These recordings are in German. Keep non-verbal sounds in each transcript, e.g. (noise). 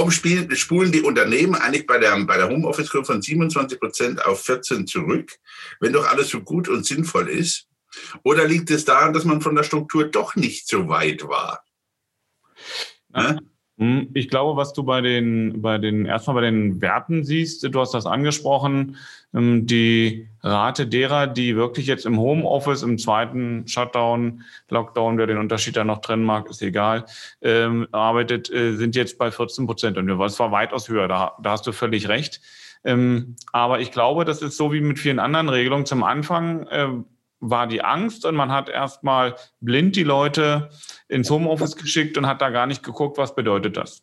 Warum spulen die Unternehmen eigentlich bei der, bei der Homeoffice-Kurve von 27 Prozent auf 14 zurück, wenn doch alles so gut und sinnvoll ist? Oder liegt es daran, dass man von der Struktur doch nicht so weit war? Ja? Hm, ich glaube, was du bei den, bei den, erstmal bei den Werten siehst, du hast das angesprochen, ähm, die Rate derer, die wirklich jetzt im Homeoffice, im zweiten Shutdown, Lockdown, wer den Unterschied da noch trennen mag, ist egal, ähm, arbeitet, äh, sind jetzt bei 14 Prozent. Und das war weitaus höher, da, da hast du völlig recht. Ähm, aber ich glaube, das ist so wie mit vielen anderen Regelungen. Zum Anfang äh, war die Angst und man hat erstmal blind die Leute ins Homeoffice geschickt und hat da gar nicht geguckt, was bedeutet das.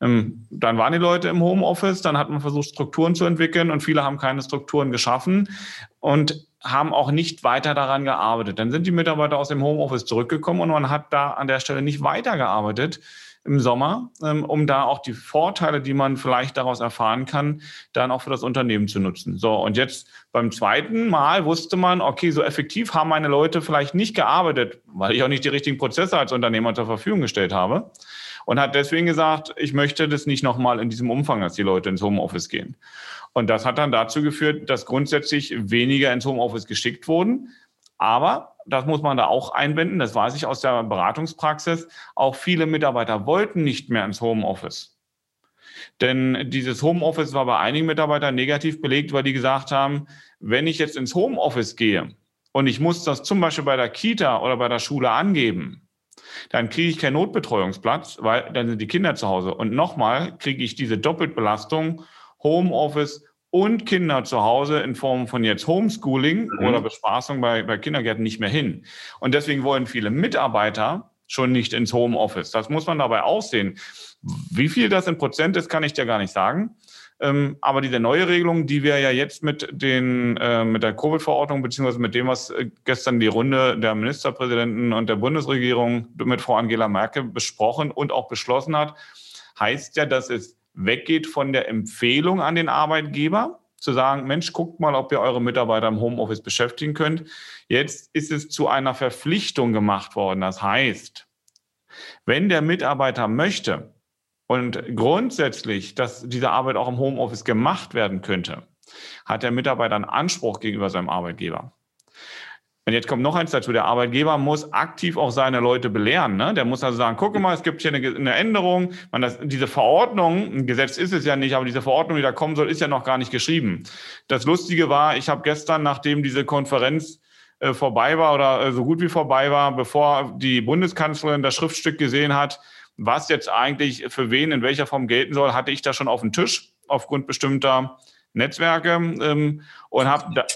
Ähm, dann waren die Leute im Homeoffice, dann hat man versucht, Strukturen zu entwickeln und viele haben keine Strukturen geschaffen und haben auch nicht weiter daran gearbeitet. Dann sind die Mitarbeiter aus dem Homeoffice zurückgekommen und man hat da an der Stelle nicht weitergearbeitet, im Sommer, ähm, um da auch die Vorteile, die man vielleicht daraus erfahren kann, dann auch für das Unternehmen zu nutzen. So, und jetzt beim zweiten Mal wusste man, okay, so effektiv haben meine Leute vielleicht nicht gearbeitet, weil ich auch nicht die richtigen Prozesse als Unternehmer zur Verfügung gestellt habe. Und hat deswegen gesagt, ich möchte das nicht nochmal in diesem Umfang, dass die Leute ins Homeoffice gehen. Und das hat dann dazu geführt, dass grundsätzlich weniger ins Homeoffice geschickt wurden. Aber das muss man da auch einbinden, das weiß ich aus der Beratungspraxis, auch viele Mitarbeiter wollten nicht mehr ins Homeoffice. Denn dieses Homeoffice war bei einigen Mitarbeitern negativ belegt, weil die gesagt haben, wenn ich jetzt ins Homeoffice gehe und ich muss das zum Beispiel bei der Kita oder bei der Schule angeben, dann kriege ich keinen Notbetreuungsplatz, weil dann sind die Kinder zu Hause. Und nochmal kriege ich diese Doppelbelastung Homeoffice und Kinder zu Hause in Form von jetzt Homeschooling mhm. oder Bespaßung bei, bei Kindergärten nicht mehr hin. Und deswegen wollen viele Mitarbeiter schon nicht ins Homeoffice. Das muss man dabei aussehen. Wie viel das in Prozent ist, kann ich dir gar nicht sagen. Ähm, aber diese neue Regelung, die wir ja jetzt mit den äh, mit der Covid-Verordnung beziehungsweise mit dem, was äh, gestern die Runde der Ministerpräsidenten und der Bundesregierung mit Frau Angela Merkel besprochen und auch beschlossen hat, heißt ja, dass es weggeht von der Empfehlung an den Arbeitgeber, zu sagen, Mensch, guckt mal, ob ihr eure Mitarbeiter im Homeoffice beschäftigen könnt. Jetzt ist es zu einer Verpflichtung gemacht worden. Das heißt, wenn der Mitarbeiter möchte und grundsätzlich, dass diese Arbeit auch im Homeoffice gemacht werden könnte, hat der Mitarbeiter einen Anspruch gegenüber seinem Arbeitgeber. Und jetzt kommt noch eins dazu. Der Arbeitgeber muss aktiv auch seine Leute belehren. Ne? Der muss also sagen, guck mal, es gibt hier eine, eine Änderung. Man, das, diese Verordnung, ein Gesetz ist es ja nicht, aber diese Verordnung, die da kommen soll, ist ja noch gar nicht geschrieben. Das Lustige war, ich habe gestern, nachdem diese Konferenz äh, vorbei war oder äh, so gut wie vorbei war, bevor die Bundeskanzlerin das Schriftstück gesehen hat, was jetzt eigentlich für wen in welcher Form gelten soll, hatte ich da schon auf dem Tisch aufgrund bestimmter Netzwerke ähm, und habe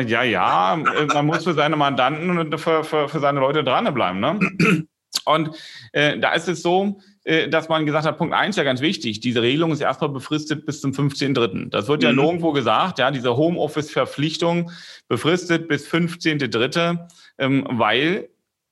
ja, ja, man muss für seine Mandanten und für, für, für seine Leute dranbleiben. Ne? Und äh, da ist es so, äh, dass man gesagt hat, Punkt eins ja ganz wichtig, diese Regelung ist erstmal befristet bis zum 15.3. Das wird ja mhm. nirgendwo gesagt, ja, diese Homeoffice-Verpflichtung befristet bis 15.3., ähm, weil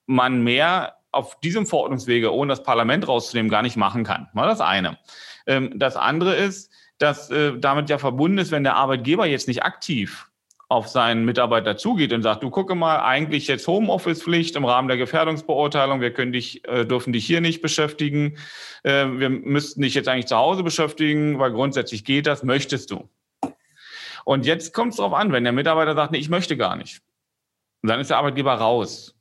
man mehr auf diesem Verordnungswege, ohne das Parlament rauszunehmen, gar nicht machen kann. Mal das eine. Ähm, das andere ist, dass äh, damit ja verbunden ist, wenn der Arbeitgeber jetzt nicht aktiv auf seinen Mitarbeiter zugeht und sagt, du gucke mal, eigentlich jetzt Homeoffice-Pflicht im Rahmen der Gefährdungsbeurteilung, wir können dich, äh, dürfen dich hier nicht beschäftigen, äh, wir müssten dich jetzt eigentlich zu Hause beschäftigen, weil grundsätzlich geht das, möchtest du. Und jetzt kommt es darauf an, wenn der Mitarbeiter sagt, nee, ich möchte gar nicht. Dann ist der Arbeitgeber raus.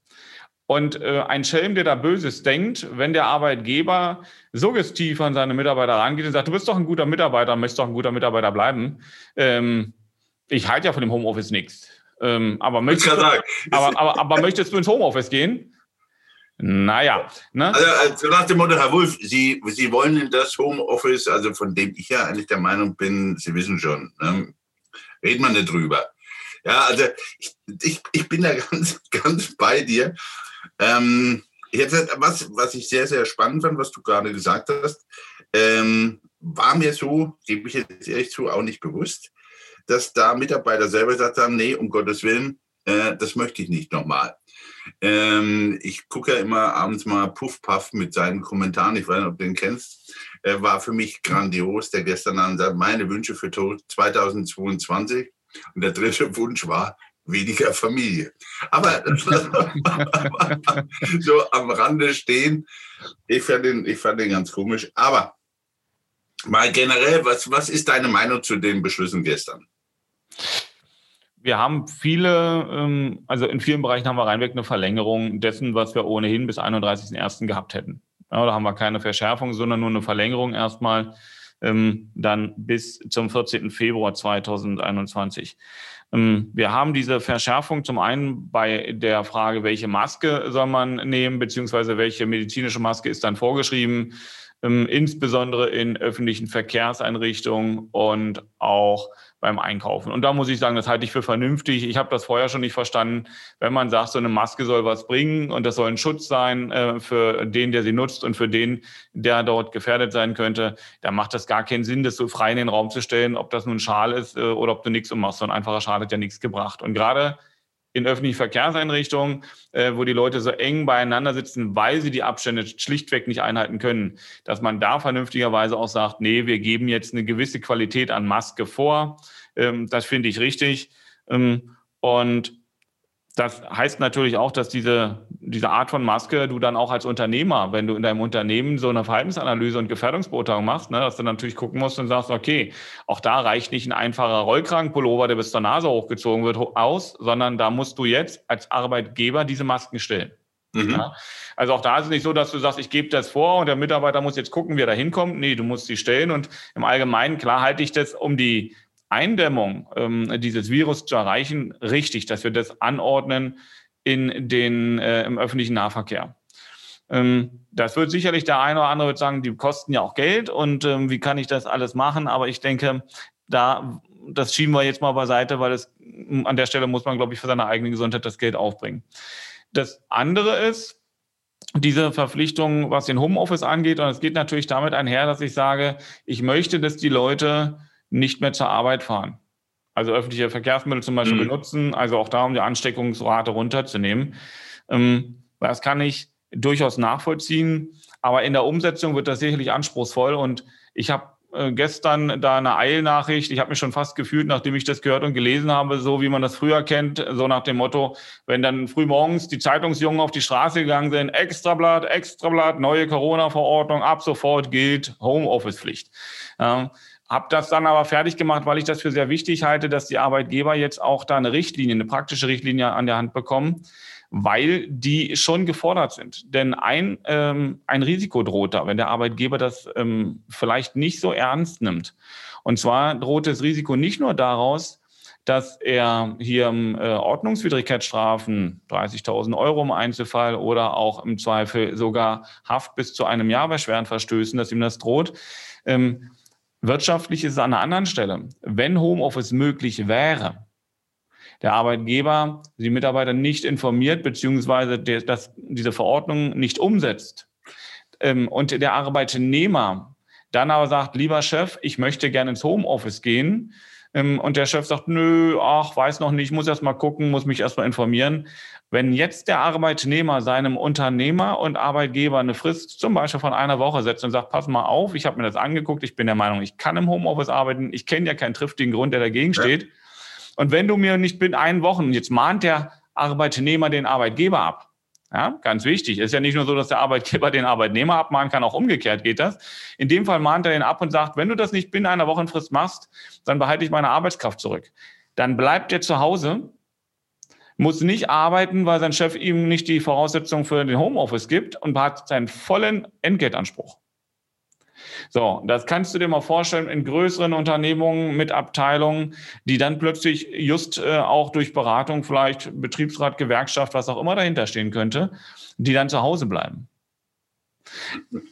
Und äh, ein Schelm, der da Böses denkt, wenn der Arbeitgeber suggestiv an seine Mitarbeiter rangeht und sagt, du bist doch ein guter Mitarbeiter, möchtest doch ein guter Mitarbeiter bleiben, ähm, ich halte ja von dem Homeoffice nichts. Ähm, aber, möchtest du, aber, aber, aber möchtest du ins Homeoffice gehen? Naja. Ne? Also, also nach dem Motto, Herr Wulff, Sie, Sie wollen in das Homeoffice, also von dem ich ja eigentlich der Meinung bin, Sie wissen schon, ne? reden wir nicht drüber. Ja, also ich, ich, ich bin da (laughs) ganz, ganz bei dir. Ähm, jetzt, was, was ich sehr, sehr spannend fand, was du gerade gesagt hast, ähm, war mir so, gebe ich jetzt ehrlich zu, auch nicht bewusst dass da Mitarbeiter selber gesagt haben, nee, um Gottes Willen, äh, das möchte ich nicht nochmal. Ähm, ich gucke ja immer abends mal Puff Puff mit seinen Kommentaren, ich weiß nicht, ob du den kennst, äh, war für mich grandios, der gestern dann sagt, meine Wünsche für 2022 und der dritte (laughs) Wunsch war, weniger Familie. Aber (laughs) (laughs) so am Rande stehen, ich fand, den, ich fand den ganz komisch. Aber Mal generell, was, was ist deine Meinung zu den Beschlüssen gestern? Wir haben viele, ähm, also in vielen Bereichen haben wir reinweg eine Verlängerung dessen, was wir ohnehin bis 31.01. gehabt hätten. Da haben wir keine Verschärfung, sondern nur eine Verlängerung erstmal ähm, dann bis zum 14. Februar 2021. Ähm, wir haben diese Verschärfung zum einen bei der Frage, welche Maske soll man nehmen, beziehungsweise welche medizinische Maske ist dann vorgeschrieben, insbesondere in öffentlichen Verkehrseinrichtungen und auch beim Einkaufen. Und da muss ich sagen, das halte ich für vernünftig. Ich habe das vorher schon nicht verstanden. Wenn man sagt, so eine Maske soll was bringen und das soll ein Schutz sein äh, für den, der sie nutzt und für den, der dort gefährdet sein könnte, dann macht das gar keinen Sinn, das so frei in den Raum zu stellen, ob das nun Schal ist äh, oder ob du nichts ummachst. So ein einfacher Schal hat ja nichts gebracht. Und gerade in öffentlichen Verkehrseinrichtungen, äh, wo die Leute so eng beieinander sitzen, weil sie die Abstände schlichtweg nicht einhalten können, dass man da vernünftigerweise auch sagt, nee, wir geben jetzt eine gewisse Qualität an Maske vor. Ähm, das finde ich richtig. Ähm, und das heißt natürlich auch, dass diese, diese Art von Maske du dann auch als Unternehmer, wenn du in deinem Unternehmen so eine Verhaltensanalyse und Gefährdungsbeurteilung machst, ne, dass du natürlich gucken musst und sagst, okay, auch da reicht nicht ein einfacher Rollkragenpullover, der bis zur Nase hochgezogen wird, aus, sondern da musst du jetzt als Arbeitgeber diese Masken stellen. Mhm. Ja? Also auch da ist es nicht so, dass du sagst, ich gebe das vor und der Mitarbeiter muss jetzt gucken, wie er da hinkommt. Nee, du musst sie stellen und im Allgemeinen, klar halte ich das um die Eindämmung ähm, dieses Virus zu erreichen, richtig, dass wir das anordnen in den, äh, im öffentlichen Nahverkehr. Ähm, das wird sicherlich der eine oder andere wird sagen, die kosten ja auch Geld und ähm, wie kann ich das alles machen? Aber ich denke, da, das schieben wir jetzt mal beiseite, weil es an der Stelle muss man, glaube ich, für seine eigene Gesundheit das Geld aufbringen. Das andere ist, diese Verpflichtung, was den Homeoffice angeht, und es geht natürlich damit einher, dass ich sage, ich möchte, dass die Leute nicht mehr zur Arbeit fahren. Also öffentliche Verkehrsmittel zum Beispiel mhm. benutzen, also auch da, um die Ansteckungsrate runterzunehmen. Ähm, das kann ich durchaus nachvollziehen, aber in der Umsetzung wird das sicherlich anspruchsvoll und ich habe äh, gestern da eine Eilnachricht. Ich habe mich schon fast gefühlt, nachdem ich das gehört und gelesen habe, so wie man das früher kennt, so nach dem Motto, wenn dann früh morgens die Zeitungsjungen auf die Straße gegangen sind, Extrablatt, Extrablatt, neue Corona-Verordnung, ab sofort gilt Homeoffice-Pflicht. Ja, habe das dann aber fertig gemacht, weil ich das für sehr wichtig halte, dass die Arbeitgeber jetzt auch da eine Richtlinie, eine praktische Richtlinie an der Hand bekommen, weil die schon gefordert sind. Denn ein, ähm, ein Risiko droht da, wenn der Arbeitgeber das ähm, vielleicht nicht so ernst nimmt. Und zwar droht das Risiko nicht nur daraus, dass er hier äh, Ordnungswidrigkeitsstrafen, 30.000 Euro im Einzelfall oder auch im Zweifel sogar Haft bis zu einem Jahr bei schweren Verstößen, dass ihm das droht. Ähm, Wirtschaftlich ist es an einer anderen Stelle. Wenn Homeoffice möglich wäre, der Arbeitgeber die Mitarbeiter nicht informiert, beziehungsweise der, das, diese Verordnung nicht umsetzt ähm, und der Arbeitnehmer dann aber sagt, lieber Chef, ich möchte gerne ins Homeoffice gehen, und der Chef sagt, nö, ach, weiß noch nicht, muss erst mal gucken, muss mich erst mal informieren. Wenn jetzt der Arbeitnehmer seinem Unternehmer und Arbeitgeber eine Frist zum Beispiel von einer Woche setzt und sagt, pass mal auf, ich habe mir das angeguckt, ich bin der Meinung, ich kann im Homeoffice arbeiten, ich kenne ja keinen triftigen Grund, der dagegen steht. Ja. Und wenn du mir nicht binnen einen Wochen, jetzt mahnt der Arbeitnehmer den Arbeitgeber ab. Ja, ganz wichtig. Ist ja nicht nur so, dass der Arbeitgeber (laughs) den Arbeitnehmer abmahnen kann, auch umgekehrt geht das. In dem Fall mahnt er den ab und sagt, wenn du das nicht binnen einer Wochenfrist machst, dann behalte ich meine Arbeitskraft zurück. Dann bleibt er zu Hause muss nicht arbeiten, weil sein Chef ihm nicht die Voraussetzungen für den Homeoffice gibt und hat seinen vollen Entgeltanspruch. So, das kannst du dir mal vorstellen in größeren Unternehmungen mit Abteilungen, die dann plötzlich just äh, auch durch Beratung, vielleicht Betriebsrat, Gewerkschaft, was auch immer dahinter stehen könnte, die dann zu Hause bleiben.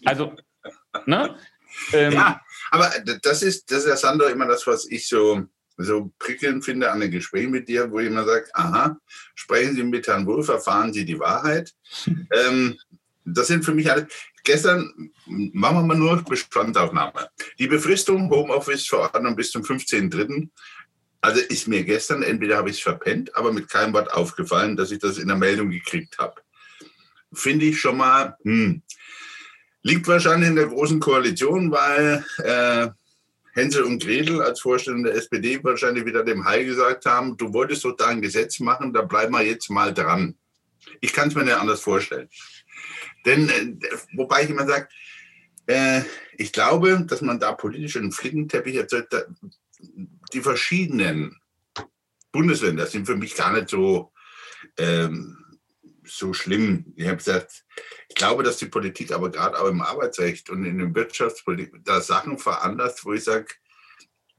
Also, ne? Ähm, ja, aber das ist, das ist ja Sandro immer das, was ich so so prickelnd finde an den Gesprächen mit dir, wo jemand sagt, aha, sprechen Sie mit Herrn Wolf, erfahren Sie die Wahrheit. (laughs) ähm, das sind für mich alle. Gestern machen wir mal nur Bestandsaufnahme. Die Befristung Homeoffice-Verordnung bis zum 15.03. Also ist mir gestern, entweder habe ich es verpennt, aber mit keinem Wort aufgefallen, dass ich das in der Meldung gekriegt habe. Finde ich schon mal, hm. liegt wahrscheinlich in der großen Koalition, weil äh, Hänsel und Gretel als Vorstellung der SPD wahrscheinlich wieder dem Heil gesagt haben, du wolltest doch da ein Gesetz machen, da bleiben wir jetzt mal dran. Ich kann es mir nicht anders vorstellen. Denn, äh, wobei ich immer sage, Äh, ich glaube, dass man da politisch einen Flickenteppich erzeugt. Die verschiedenen Bundesländer sind für mich gar nicht so, ähm, so schlimm. Ich habe gesagt, ich glaube, dass die Politik aber gerade auch im Arbeitsrecht und in der Wirtschaftspolitik da Sachen veranlasst, wo ich sage,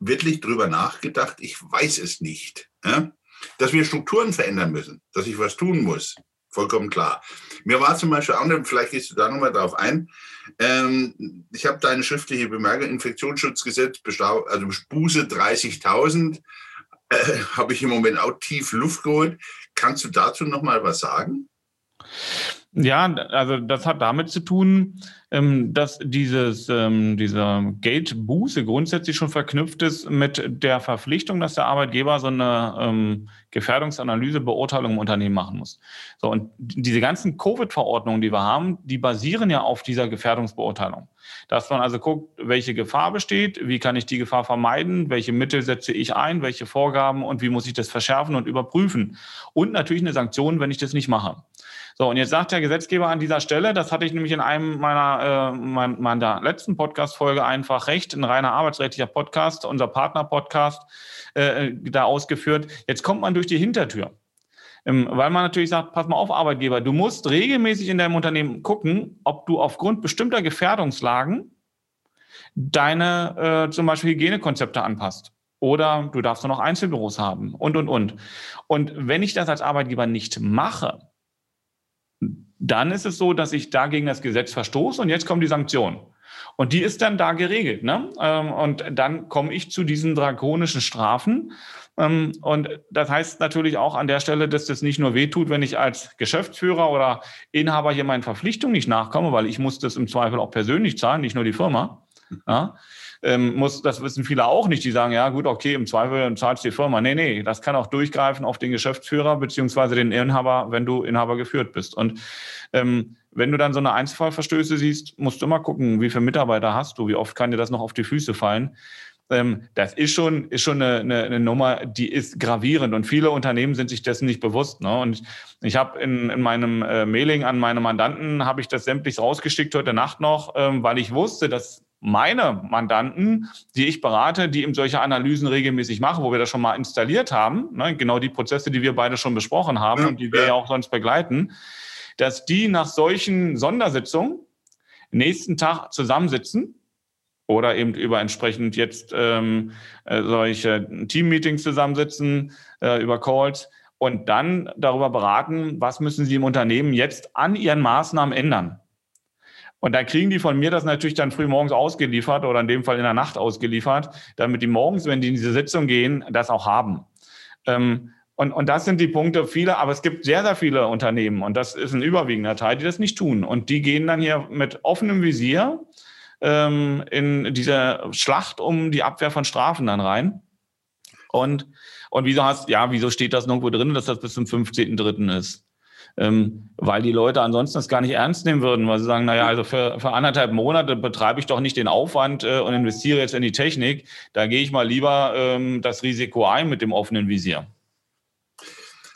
wirklich drüber nachgedacht, ich weiß es nicht. Ja? Dass wir Strukturen verändern müssen, dass ich was tun muss, vollkommen klar. Mir war zum Beispiel auch, vielleicht gehst du da nochmal drauf ein, ähm, ich habe da eine schriftliche Bemerkung, Infektionsschutzgesetz, also Buße 30.000, äh, (laughs) habe ich im Moment auch tief Luft geholt. Kannst du dazu nochmal was sagen? Ja, also das hat damit zu tun, ähm, dass dieses, ähm, dieser Geldbuße grundsätzlich schon verknüpft ist mit der Verpflichtung, dass der Arbeitgeber so eine ähm, Gefährdungsanalyse, Beurteilung im Unternehmen machen muss. So, und diese ganzen Covid-Verordnungen, die wir haben, die basieren ja auf dieser Gefährdungsbeurteilung. Dass man also guckt, welche Gefahr besteht, wie kann ich die Gefahr vermeiden, welche Mittel setze ich ein, welche Vorgaben und wie muss ich das verschärfen und überprüfen. Und natürlich eine Sanktion, wenn ich das nicht mache. So, und jetzt sagt der Gesetzgeber an dieser Stelle, das hatte ich nämlich in einem meiner, äh, mein, meiner letzten Podcast-Folge einfach recht, ein reiner arbeitsrechtlicher Podcast, unser Partner-Podcast, äh, da ausgeführt. Jetzt kommt man durch die Hintertür. Ähm, weil man natürlich sagt, pass mal auf, Arbeitgeber, du musst regelmäßig in deinem Unternehmen gucken, ob du aufgrund bestimmter Gefährdungslagen deine äh, zum Beispiel Hygienekonzepte anpasst. Oder du darfst nur noch Einzelbüros haben und, und, und. Und wenn ich das als Arbeitgeber nicht mache, dann ist es so, dass ich da gegen das Gesetz verstoße und jetzt kommt die Sanktion. Und die ist dann da geregelt. Ne? Ähm, und dann komme ich zu diesen drakonischen Strafen. Ähm, und das heißt natürlich auch an der Stelle, dass das nicht nur wehtut, wenn ich als Geschäftsführer oder Inhaber hier meinen Verpflichtungen nicht nachkomme, weil ich muss das im Zweifel auch persönlich zahlen, nicht nur die Firma. Ja? Ähm, muss, das wissen viele auch nicht, die sagen, ja gut, okay, im Zweifel zahlst die Firma. Nee, nee, das kann auch durchgreifen auf den Geschäftsführer beziehungsweise den Inhaber, wenn du Inhaber geführt bist. Und ähm, wenn du dann so eine Einzelfallverstöße siehst, musst du immer gucken, wie viele Mitarbeiter hast du, wie oft kann dir das noch auf die Füße fallen. Ähm, das ist schon, ist schon eine, eine, eine, Nummer, die ist gravierend und viele Unternehmen sind sich dessen nicht bewusst. Ne? Und ich habe in, in meinem äh, Mailing an meine Mandanten, habe ich das sämtlich rausgeschickt heute Nacht noch, ähm, weil ich wusste, dass meine Mandanten, die ich berate, die eben solche Analysen regelmäßig machen, wo wir das schon mal installiert haben, ne, genau die Prozesse, die wir beide schon besprochen haben und die wir ja. ja auch sonst begleiten, dass die nach solchen Sondersitzungen nächsten Tag zusammensitzen oder eben über entsprechend jetzt ähm, äh, solche Team-Meetings zusammensitzen, äh, über Calls und dann darüber beraten, was müssen sie im Unternehmen jetzt an ihren Maßnahmen ändern. Und dann kriegen die von mir das natürlich dann früh morgens ausgeliefert oder in dem Fall in der Nacht ausgeliefert, damit die morgens, wenn die in diese Sitzung gehen, das auch haben. Ähm, und, und das sind die Punkte, viele, aber es gibt sehr, sehr viele Unternehmen und das ist ein überwiegender Teil, die das nicht tun. Und die gehen dann hier mit offenem Visier ähm, in diese Schlacht um die Abwehr von Strafen dann rein. Und, und wieso hast, ja, wieso steht das nirgendwo drin, dass das bis zum 15.3. ist? Ähm, weil die Leute ansonsten das gar nicht ernst nehmen würden, weil sie sagen, naja, also für, für anderthalb Monate betreibe ich doch nicht den Aufwand äh, und investiere jetzt in die Technik, da gehe ich mal lieber ähm, das Risiko ein mit dem offenen Visier.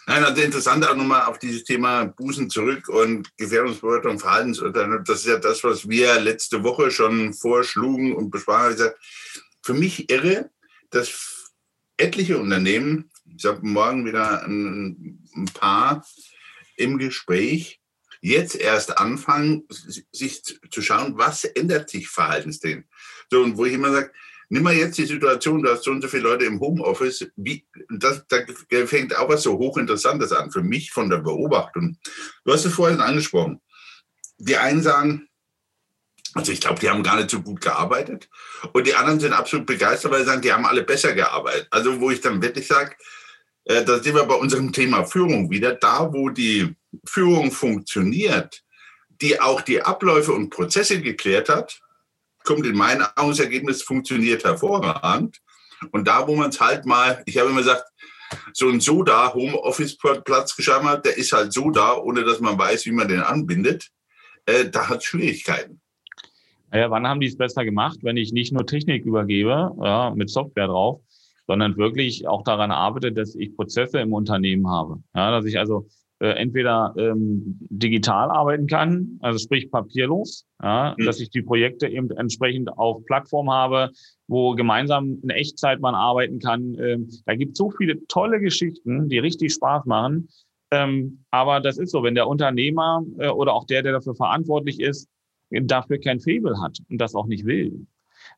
Nein, also interessant auch nochmal auf dieses Thema Bußen zurück und Gefährdungsbewertung, Verhaltensurteile. Das ist ja das, was wir letzte Woche schon vorschlugen und besprachen. Für mich irre, dass etliche Unternehmen, ich habe morgen wieder ein, ein paar, im Gespräch jetzt erst anfangen, sich zu schauen, was ändert sich verhaltensdehn. So, und wo ich immer sage, nimm mal jetzt die Situation, du hast so und so viele Leute im Homeoffice, wie, das, da fängt auch was so hochinteressantes an, für mich von der Beobachtung. Du hast es vorhin angesprochen. Die einen sagen, also ich glaube, die haben gar nicht so gut gearbeitet. Und die anderen sind absolut begeistert, weil sie sagen, die haben alle besser gearbeitet. Also wo ich dann wirklich sage, äh, da sind wir bei unserem Thema Führung wieder. Da, wo die Führung funktioniert, die auch die Abläufe und Prozesse geklärt hat, kommt in meinen Augen das Ergebnis, funktioniert hervorragend. Und da, wo man es halt mal, ich habe immer gesagt, so ein Soda Homeoffice-Platz geschaffen hat, der ist halt so da, ohne dass man weiß, wie man den anbindet, äh, da hat Schwierigkeiten. Naja, wann haben die es besser gemacht, wenn ich nicht nur Technik übergebe, ja, mit Software drauf, sondern wirklich auch daran arbeite, dass ich Prozesse im Unternehmen habe. Ja, dass ich also äh, entweder ähm, digital arbeiten kann, also sprich papierlos, ja, mhm. dass ich die Projekte eben entsprechend auf Plattform habe, wo gemeinsam in Echtzeit man arbeiten kann. Ähm, da gibt es so viele tolle Geschichten, die richtig Spaß machen. Ähm, aber das ist so, wenn der Unternehmer äh, oder auch der, der dafür verantwortlich ist, dafür kein Faible hat und das auch nicht will,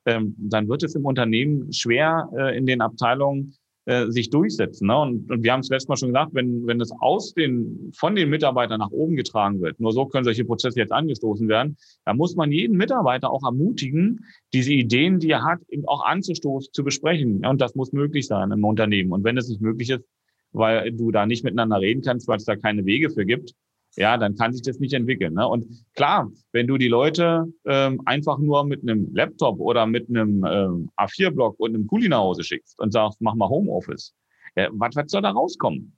ähm, dann wird es im Unternehmen schwer äh, in den Abteilungen äh, sich durchsetzen. Ne? Und, und wir haben es letztes Mal schon gesagt, wenn, wenn es aus den, von den Mitarbeitern nach oben getragen wird, nur so können solche Prozesse jetzt angestoßen werden, da muss man jeden Mitarbeiter auch ermutigen, diese Ideen, die er hat, eben auch anzustoßen, zu besprechen. Ja, und das muss möglich sein im Unternehmen. Und wenn es nicht möglich ist, weil du da nicht miteinander reden kannst, weil es da keine Wege für gibt, ja, dann kann sich das nicht entwickeln. Ne? Und klar, wenn du die Leute ähm, einfach nur mit einem Laptop oder mit einem ähm, A4-Block und einem Kuli nach Hause schickst und sagst, mach mal Homeoffice, ja, was, was soll da rauskommen?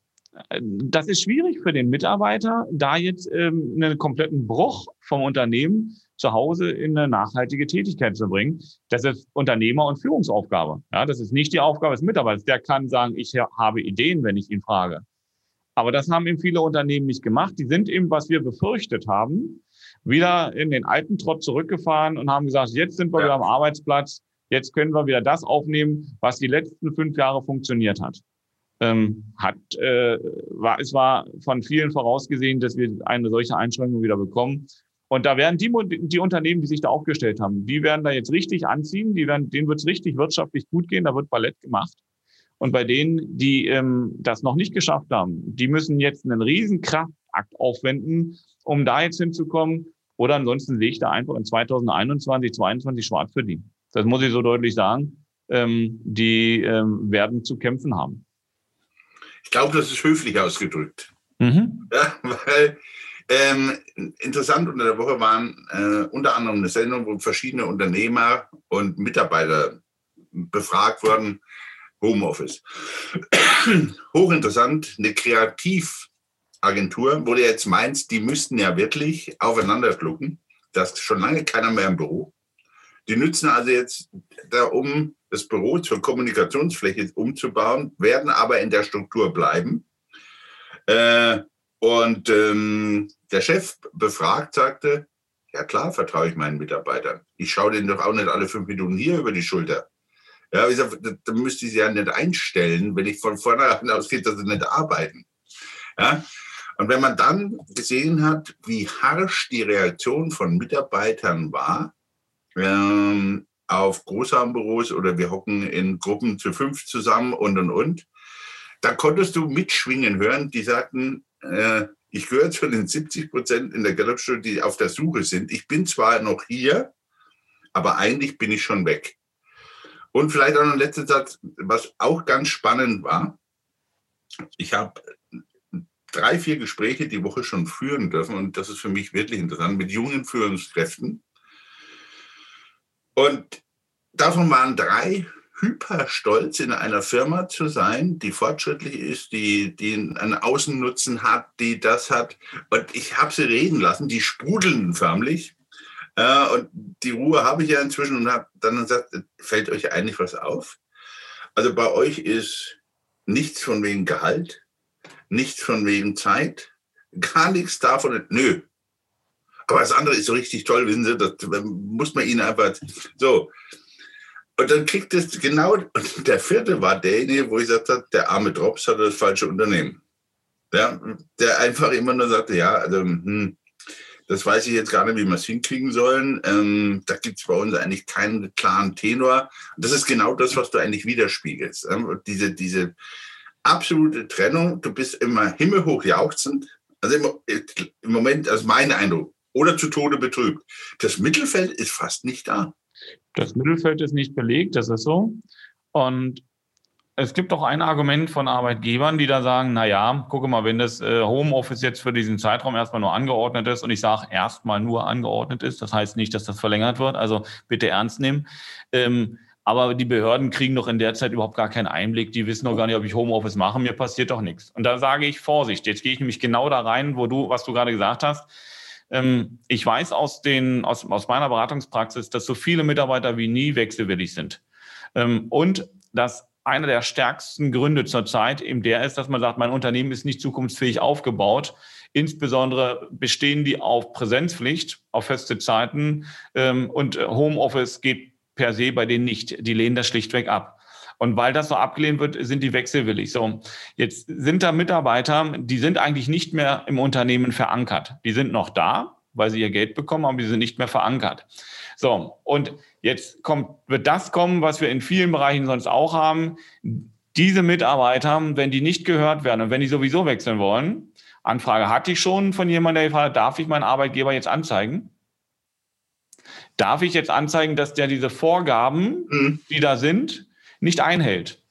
Äh, das ist schwierig für den Mitarbeiter, da jetzt ähm, einen kompletten Bruch vom Unternehmen zu Hause in eine nachhaltige Tätigkeit zu bringen. Das ist Unternehmer- und Führungsaufgabe. Ja, das ist nicht die Aufgabe des Mitarbeiters. Der kann sagen, ich habe Ideen, wenn ich ihn frage. Aber das haben eben viele Unternehmen nicht gemacht. Die sind eben, was wir befürchtet haben, wieder in den alten Trott zurückgefahren und haben gesagt, jetzt sind wir ja. wieder am Arbeitsplatz, jetzt können wir wieder das aufnehmen, was die letzten fünf Jahre funktioniert hat. Ähm, hat äh, war, es war von vielen vorausgesehen, dass wir eine solche Einschränkung wieder bekommen. Und da werden die, die Unternehmen, die sich da aufgestellt haben, die werden da jetzt richtig anziehen, die werden, denen wird es richtig wirtschaftlich gut gehen, da wird Ballett gemacht. Und bei denen, die ähm, das noch nicht geschafft haben, die müssen jetzt einen riesen Kraftakt aufwenden, um da jetzt hinzukommen. Oder ansonsten sehe ich da einfach in 2021, 2022 schwarz für die. Das muss ich so deutlich sagen. Ähm, die ähm, werden zu kämpfen haben. Ich glaube, das ist höflich ausgedrückt. Mhm. (laughs) Ja, weil ähm, interessant unter der Woche waren äh, unter anderem eine Sendung, wo verschiedene Unternehmer und Mitarbeiter befragt wurden, Homeoffice. (coughs) Hochinteressant, eine Kreativagentur, wo du jetzt meinst, die müssten ja wirklich aufeinander schlucken. Da ist schon lange keiner mehr im Büro. Die nützen also jetzt da, um das Büro zur Kommunikationsfläche umzubauen, werden aber in der Struktur bleiben. Äh, und ähm, der Chef befragt sagte, ja klar, vertraue ich meinen Mitarbeitern. Ich schaue denen doch auch nicht alle fünf Minuten hier über die Schulter. Ja, wie gesagt, da müsste ich sie ja nicht einstellen, wenn ich von vornherein (laughs) ausgehe, dass sie nicht arbeiten. Ja? Und wenn man dann gesehen hat, wie harsch die Reaktion von Mitarbeitern war, ähm, auf Großraumbüros oder wir hocken in Gruppen zu fünf zusammen und und und, da konntest du mitschwingen hören, die sagten, äh, ich gehöre zu den 70 Prozent in der Gallup-Studie, die auf der Suche sind. Ich bin zwar noch hier, aber eigentlich bin ich schon weg. Und vielleicht auch noch ein letzter Satz, was auch ganz spannend war. Ich habe drei, vier Gespräche die Woche schon führen dürfen und das ist für mich wirklich interessant mit jungen Führungskräften. Und davon waren drei hyper stolz, in einer Firma zu sein, die fortschrittlich ist, die, die einen Außennutzen hat, die das hat. Und ich habe sie reden lassen, die sprudeln förmlich. Äh, und die Ruhe habe ich ja inzwischen und habe dann gesagt, fällt euch eigentlich was auf? Also bei euch ist nichts von wegen Gehalt, nichts von wegen Zeit, gar nichts davon. Nö. Aber das andere ist so richtig toll, wissen Sie, das muss man ihnen einfach so. Und dann kriegt es genau, und der vierte war derjenige, wo ich gesagt habe, der arme Drops hat das falsche Unternehmen. Ja, der einfach immer nur sagte, ja, also, hm, das weiß ich jetzt gar nicht, wie wir es hinkriegen sollen. Ähm, da gibt es bei uns eigentlich keinen klaren Tenor. Das ist genau das, was du eigentlich widerspiegelst. Ähm, diese, diese absolute Trennung. Du bist immer himmelhoch jauchzend. Also im, im Moment, also mein Eindruck. Oder zu Tode betrübt. Das Mittelfeld ist fast nicht da. Das Mittelfeld ist nicht belegt, das ist so. Und es gibt auch ein Argument von Arbeitgebern, die da sagen, na ja, gucke mal, wenn das äh, Homeoffice jetzt für diesen Zeitraum erstmal nur angeordnet ist und ich sage erstmal nur angeordnet ist, das heißt nicht, dass das verlängert wird, also bitte ernst nehmen. Ähm, aber die Behörden kriegen doch in der Zeit überhaupt gar keinen Einblick. Die wissen doch gar nicht, ob ich Homeoffice mache. Mir passiert doch nichts. Und da sage ich Vorsicht. Jetzt gehe ich nämlich genau da rein, wo du, was du gerade gesagt hast. Ähm, ich weiß aus den, aus, aus meiner Beratungspraxis, dass so viele Mitarbeiter wie nie wechselwillig sind. Ähm, und dass einer der stärksten Gründe zurzeit eben der ist, dass man sagt, mein Unternehmen ist nicht zukunftsfähig aufgebaut. Insbesondere bestehen die auf Präsenzpflicht, auf feste Zeiten ähm, und Homeoffice geht per se bei denen nicht. Die lehnen das schlichtweg ab. Und weil das so abgelehnt wird, sind die wechselwillig. So, jetzt sind da Mitarbeiter, die sind eigentlich nicht mehr im Unternehmen verankert. Die sind noch da, weil sie ihr Geld bekommen, aber die sind nicht mehr verankert. So, und jetzt kommt, wird das kommen, was wir in vielen Bereichen sonst auch haben. Diese Mitarbeiter, wenn die nicht gehört werden und wenn die sowieso wechseln wollen, Anfrage hatte ich schon von jemandem, der gefragt hat, darf ich meinen Arbeitgeber jetzt anzeigen? Darf ich jetzt anzeigen, dass der diese Vorgaben, mhm. die da sind, nicht einhält?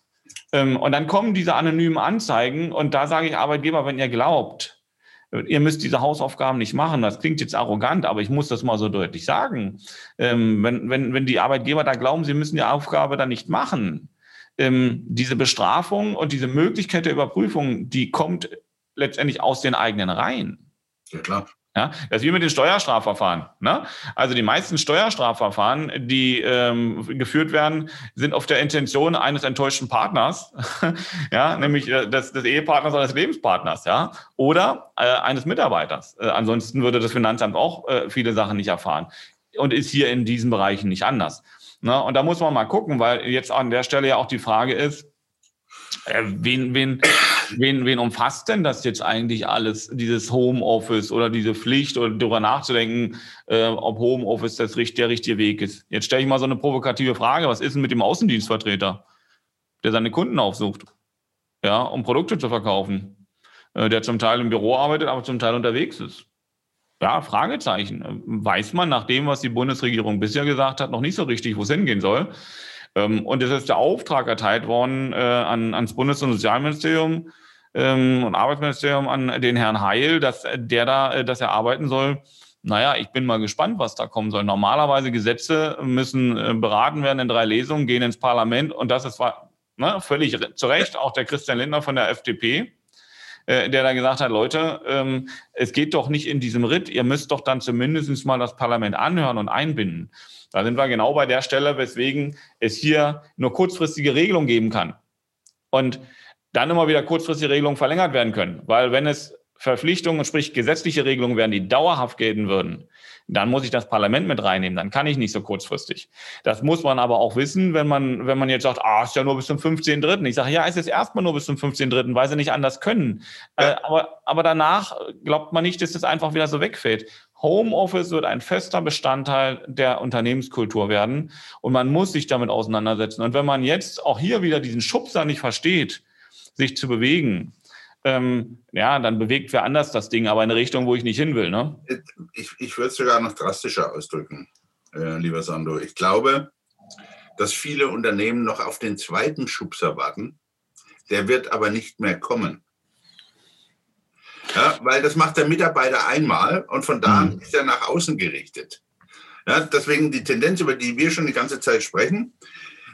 Ähm, und dann kommen diese anonymen Anzeigen und da sage ich Arbeitgeber, wenn ihr glaubt, ihr müsst diese Hausaufgaben nicht machen. Das klingt jetzt arrogant, aber ich muss das mal so deutlich sagen. Ähm, wenn, wenn, wenn die Arbeitgeber da glauben, sie müssen die Aufgabe dann nicht machen, ähm, diese Bestrafung und diese Möglichkeit der Überprüfung, die kommt letztendlich aus den eigenen Reihen. Ja, klar. Ja, das ist wie mit den Steuerstrafverfahren. Ne? Also die meisten Steuerstrafverfahren, die ähm, geführt werden, sind auf der Intention eines enttäuschten Partners, (laughs) ja, nämlich äh, des, des Ehepartners oder des Lebenspartners, ja, oder äh, eines Mitarbeiters. Äh, ansonsten würde das Finanzamt auch äh, viele Sachen nicht erfahren und ist hier in diesen Bereichen nicht anders. Ne? Und da muss man mal gucken, weil jetzt an der Stelle ja auch die Frage ist, äh, wen, wen, wen, wen umfasst denn das jetzt eigentlich alles, dieses Homeoffice oder diese Pflicht oder darüber nachzudenken, äh, ob Homeoffice das, der richtige Weg ist? Jetzt stelle ich mal so eine provokative Frage. Was ist denn mit dem Außendienstvertreter, der seine Kunden aufsucht, ja, um Produkte zu verkaufen, äh, der zum Teil im Büro arbeitet, aber zum Teil unterwegs ist? Ja, Fragezeichen. Weiß man nach dem, was die Bundesregierung bisher gesagt hat, noch nicht so richtig, wo es hingehen soll. Ähm, und es ist der Auftrag erteilt worden äh, an, ans Bundes- und Sozialministerium ähm, und Arbeitsministerium an den Herrn Heil, dass der da, äh, dass er arbeiten soll. Naja, ich bin mal gespannt, was da kommen soll. Normalerweise Gesetze müssen äh, beraten werden in drei Lesungen, gehen ins Parlament und das ist ne, völlig zu Recht auch der Christian Lindner von der FDP äh, der da gesagt hat, Leute, ähm, es geht doch nicht in diesem Ritt, ihr müsst doch dann zumindest mal das Parlament anhören und einbinden. Da sind wir genau bei der Stelle, weswegen es hier nur kurzfristige Regelungen geben kann. Und dann immer wieder kurzfristige Regelungen verlängert werden können. Weil wenn es Verpflichtungen, sprich gesetzliche Regelungen wären, die dauerhaft gelten würden, dann muss ich das Parlament mit reinnehmen. Dann kann ich nicht so kurzfristig. Das muss man aber auch wissen, wenn man, wenn man jetzt sagt, ah, ist ja nur bis zum 15.3. Ich sage, ja, es ist erstmal nur bis zum 15.3., weil sie nicht anders können. Ja. Äh, aber, aber danach glaubt man nicht, dass das einfach wieder so wegfällt. Homeoffice wird ein fester Bestandteil der Unternehmenskultur werden und man muss sich damit auseinandersetzen. Und wenn man jetzt auch hier wieder diesen Schubser nicht versteht, sich zu bewegen, ähm, ja, dann bewegt wer anders das Ding, aber in eine Richtung, wo ich nicht hin will. Ne? Ich, ich würde es sogar noch drastischer ausdrücken, äh, lieber Sando. Ich glaube, dass viele Unternehmen noch auf den zweiten Schubser warten. Der wird aber nicht mehr kommen. Ja, weil das macht der Mitarbeiter einmal und von da an mhm. ist er nach außen gerichtet. Ja, deswegen die Tendenz, über die wir schon die ganze Zeit sprechen.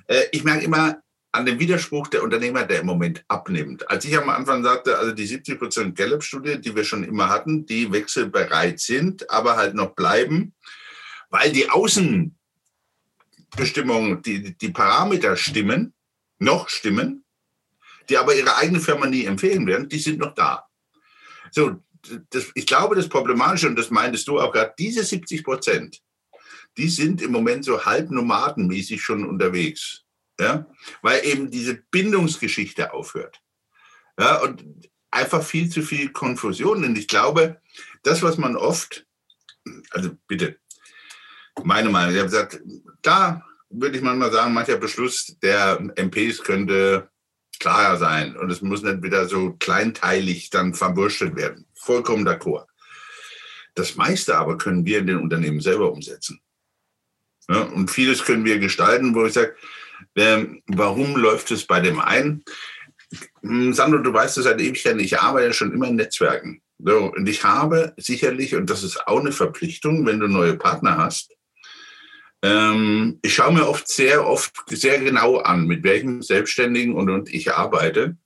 Äh, ich merke immer an dem Widerspruch der Unternehmer, der im Moment abnimmt. Als ich am Anfang sagte, also die 70 Prozent Gallup-Studie, die wir schon immer hatten, die wechselbereit sind, aber halt noch bleiben, weil die Außenbestimmungen, die, die Parameter stimmen, noch stimmen, die aber ihre eigene Firma nie empfehlen werden, die sind noch da. So, das, ich glaube, das Problematische, und das meintest du auch gerade, diese 70 Prozent, die sind im Moment so halb nomadenmäßig schon unterwegs. Ja? Weil eben diese Bindungsgeschichte aufhört. Ja? Und einfach viel zu viel Konfusion. Und ich glaube, das, was man oft, also bitte, meine Meinung, ich habe gesagt, da würde ich manchmal sagen, mancher Beschluss der MPs könnte klarer sein und es muss nicht wieder so kleinteilig dann verwurschtelt werden. Vollkommen d'accord. Das meiste aber können wir in den Unternehmen selber umsetzen. Ja, und vieles können wir gestalten, wo ich sage, ähm, warum läuft es bei dem einen? Hm, Sandro, du weißt es seit Ewigkeiten, ich arbeite schon immer in Netzwerken. So, und ich habe sicherlich, und das ist auch eine Verpflichtung, wenn du neue Partner hast, ähm, ich schaue mir oft sehr oft sehr genau an, mit welchem Selbstständigen und, und ich arbeite.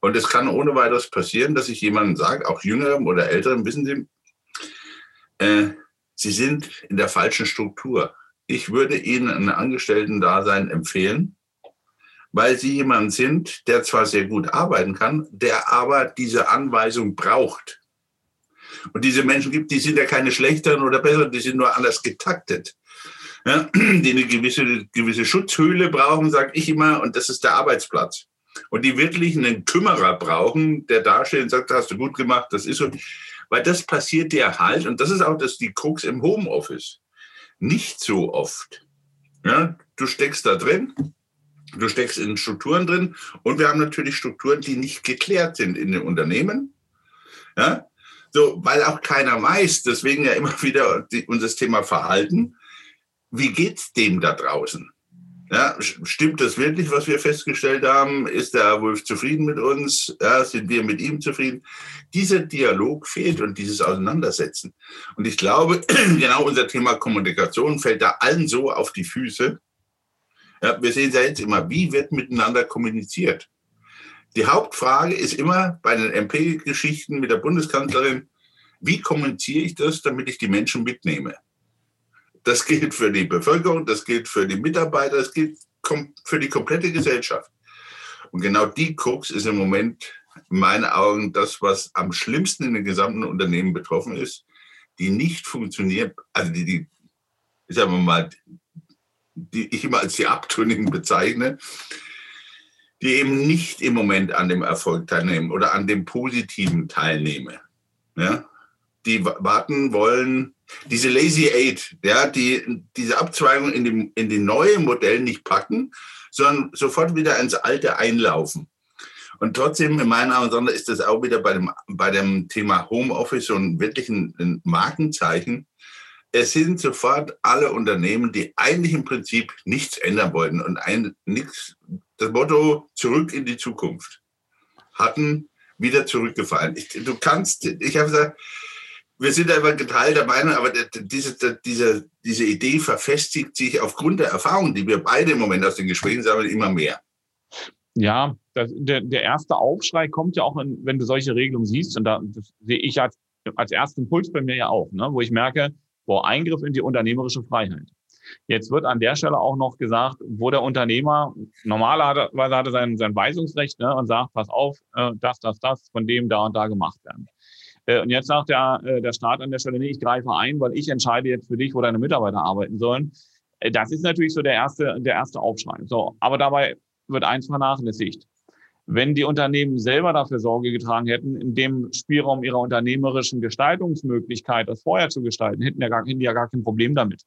Und es kann ohne weiteres passieren, dass ich jemandem sage, auch jüngerem oder älterem, wissen Sie, äh, Sie sind in der falschen Struktur. Ich würde Ihnen ein Angestellten-Dasein empfehlen, weil sie jemand sind, der zwar sehr gut arbeiten kann, der aber diese Anweisung braucht. Und diese Menschen gibt, die sind ja keine schlechteren oder besseren, die sind nur anders getaktet. Ja, (clears throat) die eine gewisse, gewisse Schutzhöhle brauchen, sage ich immer, und das ist der Arbeitsplatz. Und die wirklich einen Kümmerer brauchen, der dasteht und sagt, hast du gut gemacht, das ist so. Weil das passiert dir halt, und das ist auch das, die Krux im Homeoffice. Nicht so oft. Ja, du steckst da drin, du steckst in Strukturen drin und wir haben natürlich Strukturen, die nicht geklärt sind in den Unternehmen. Ja, so, weil auch keiner weiß, deswegen ja immer (laughs) wieder die, unser Thema Verhalten. Wie geht's dem da draußen? Ja, stimmt das wirklich, was wir festgestellt haben? Ist der Wolf zufrieden mit uns? Ja, sind wir mit ihm zufrieden? Dieser Dialog fehlt und dieses Auseinandersetzen. Und ich glaube, (clears throat) genau unser Thema Kommunikation fällt da allen so auf die Füße. Ja, wir sehen ja jetzt immer, wie wird miteinander kommuniziert? Die Hauptfrage ist immer bei den MP-Geschichten mit der Bundeskanzlerin, wie kommuniziere ich das, damit ich die Menschen mitnehme? Das gilt für die Bevölkerung, das gilt für die Mitarbeiter, das gilt für die komplette Gesellschaft. Und genau die Krux ist im Moment in meinen Augen das, was am schlimmsten in den gesamten Unternehmen betroffen ist, die nicht funktioniert, also die, die sagen wir mal, die ich immer als die Abtrünnigen bezeichne, die eben nicht im Moment an dem Erfolg teilnehmen oder an dem Positiven teilnehmen. Ja? Die warten wollen, diese Lazy Aid, ja, die diese Abzweigung in, dem, in die neue Modell nicht packen, sondern sofort wieder ins alte einlaufen. Und trotzdem, in meinen Augen, ist das auch wieder bei dem, bei dem Thema Homeoffice so ein wirklich Markenzeichen. Es sind sofort alle Unternehmen, die eigentlich im Prinzip nichts ändern wollten und ein, nichts, das Motto zurück in die Zukunft hatten, wieder zurückgefallen. Ich, du kannst, ich habe gesagt, wir sind einfach geteilter Meinung, aber diese, diese, diese Idee verfestigt sich aufgrund der Erfahrungen, die wir beide im Moment aus den Gesprächen sammeln, immer mehr. Ja, das, der, der erste Aufschrei kommt ja auch, wenn, wenn du solche Regelungen siehst, und da sehe ich als, als ersten Impuls bei mir ja auch, ne, wo ich merke, boah, Eingriff in die unternehmerische Freiheit. Jetzt wird an der Stelle auch noch gesagt, wo der Unternehmer normalerweise hatte sein, sein Weisungsrecht ne, und sagt, pass auf, äh, das, das, das von dem da und da gemacht werden. Äh, und jetzt sagt der, äh, der Staat an der Stelle, nee, ich greife ein, weil ich entscheide jetzt für dich, wo deine Mitarbeiter arbeiten sollen. Äh, das ist natürlich so der erste, der erste Aufschrei. So, aber dabei wird eins vernachlässigt. Wenn die Unternehmen selber dafür Sorge getragen hätten, in dem Spielraum ihrer unternehmerischen Gestaltungsmöglichkeit das vorher zu gestalten, hätten, ja gar, hätten die ja gar kein Problem damit.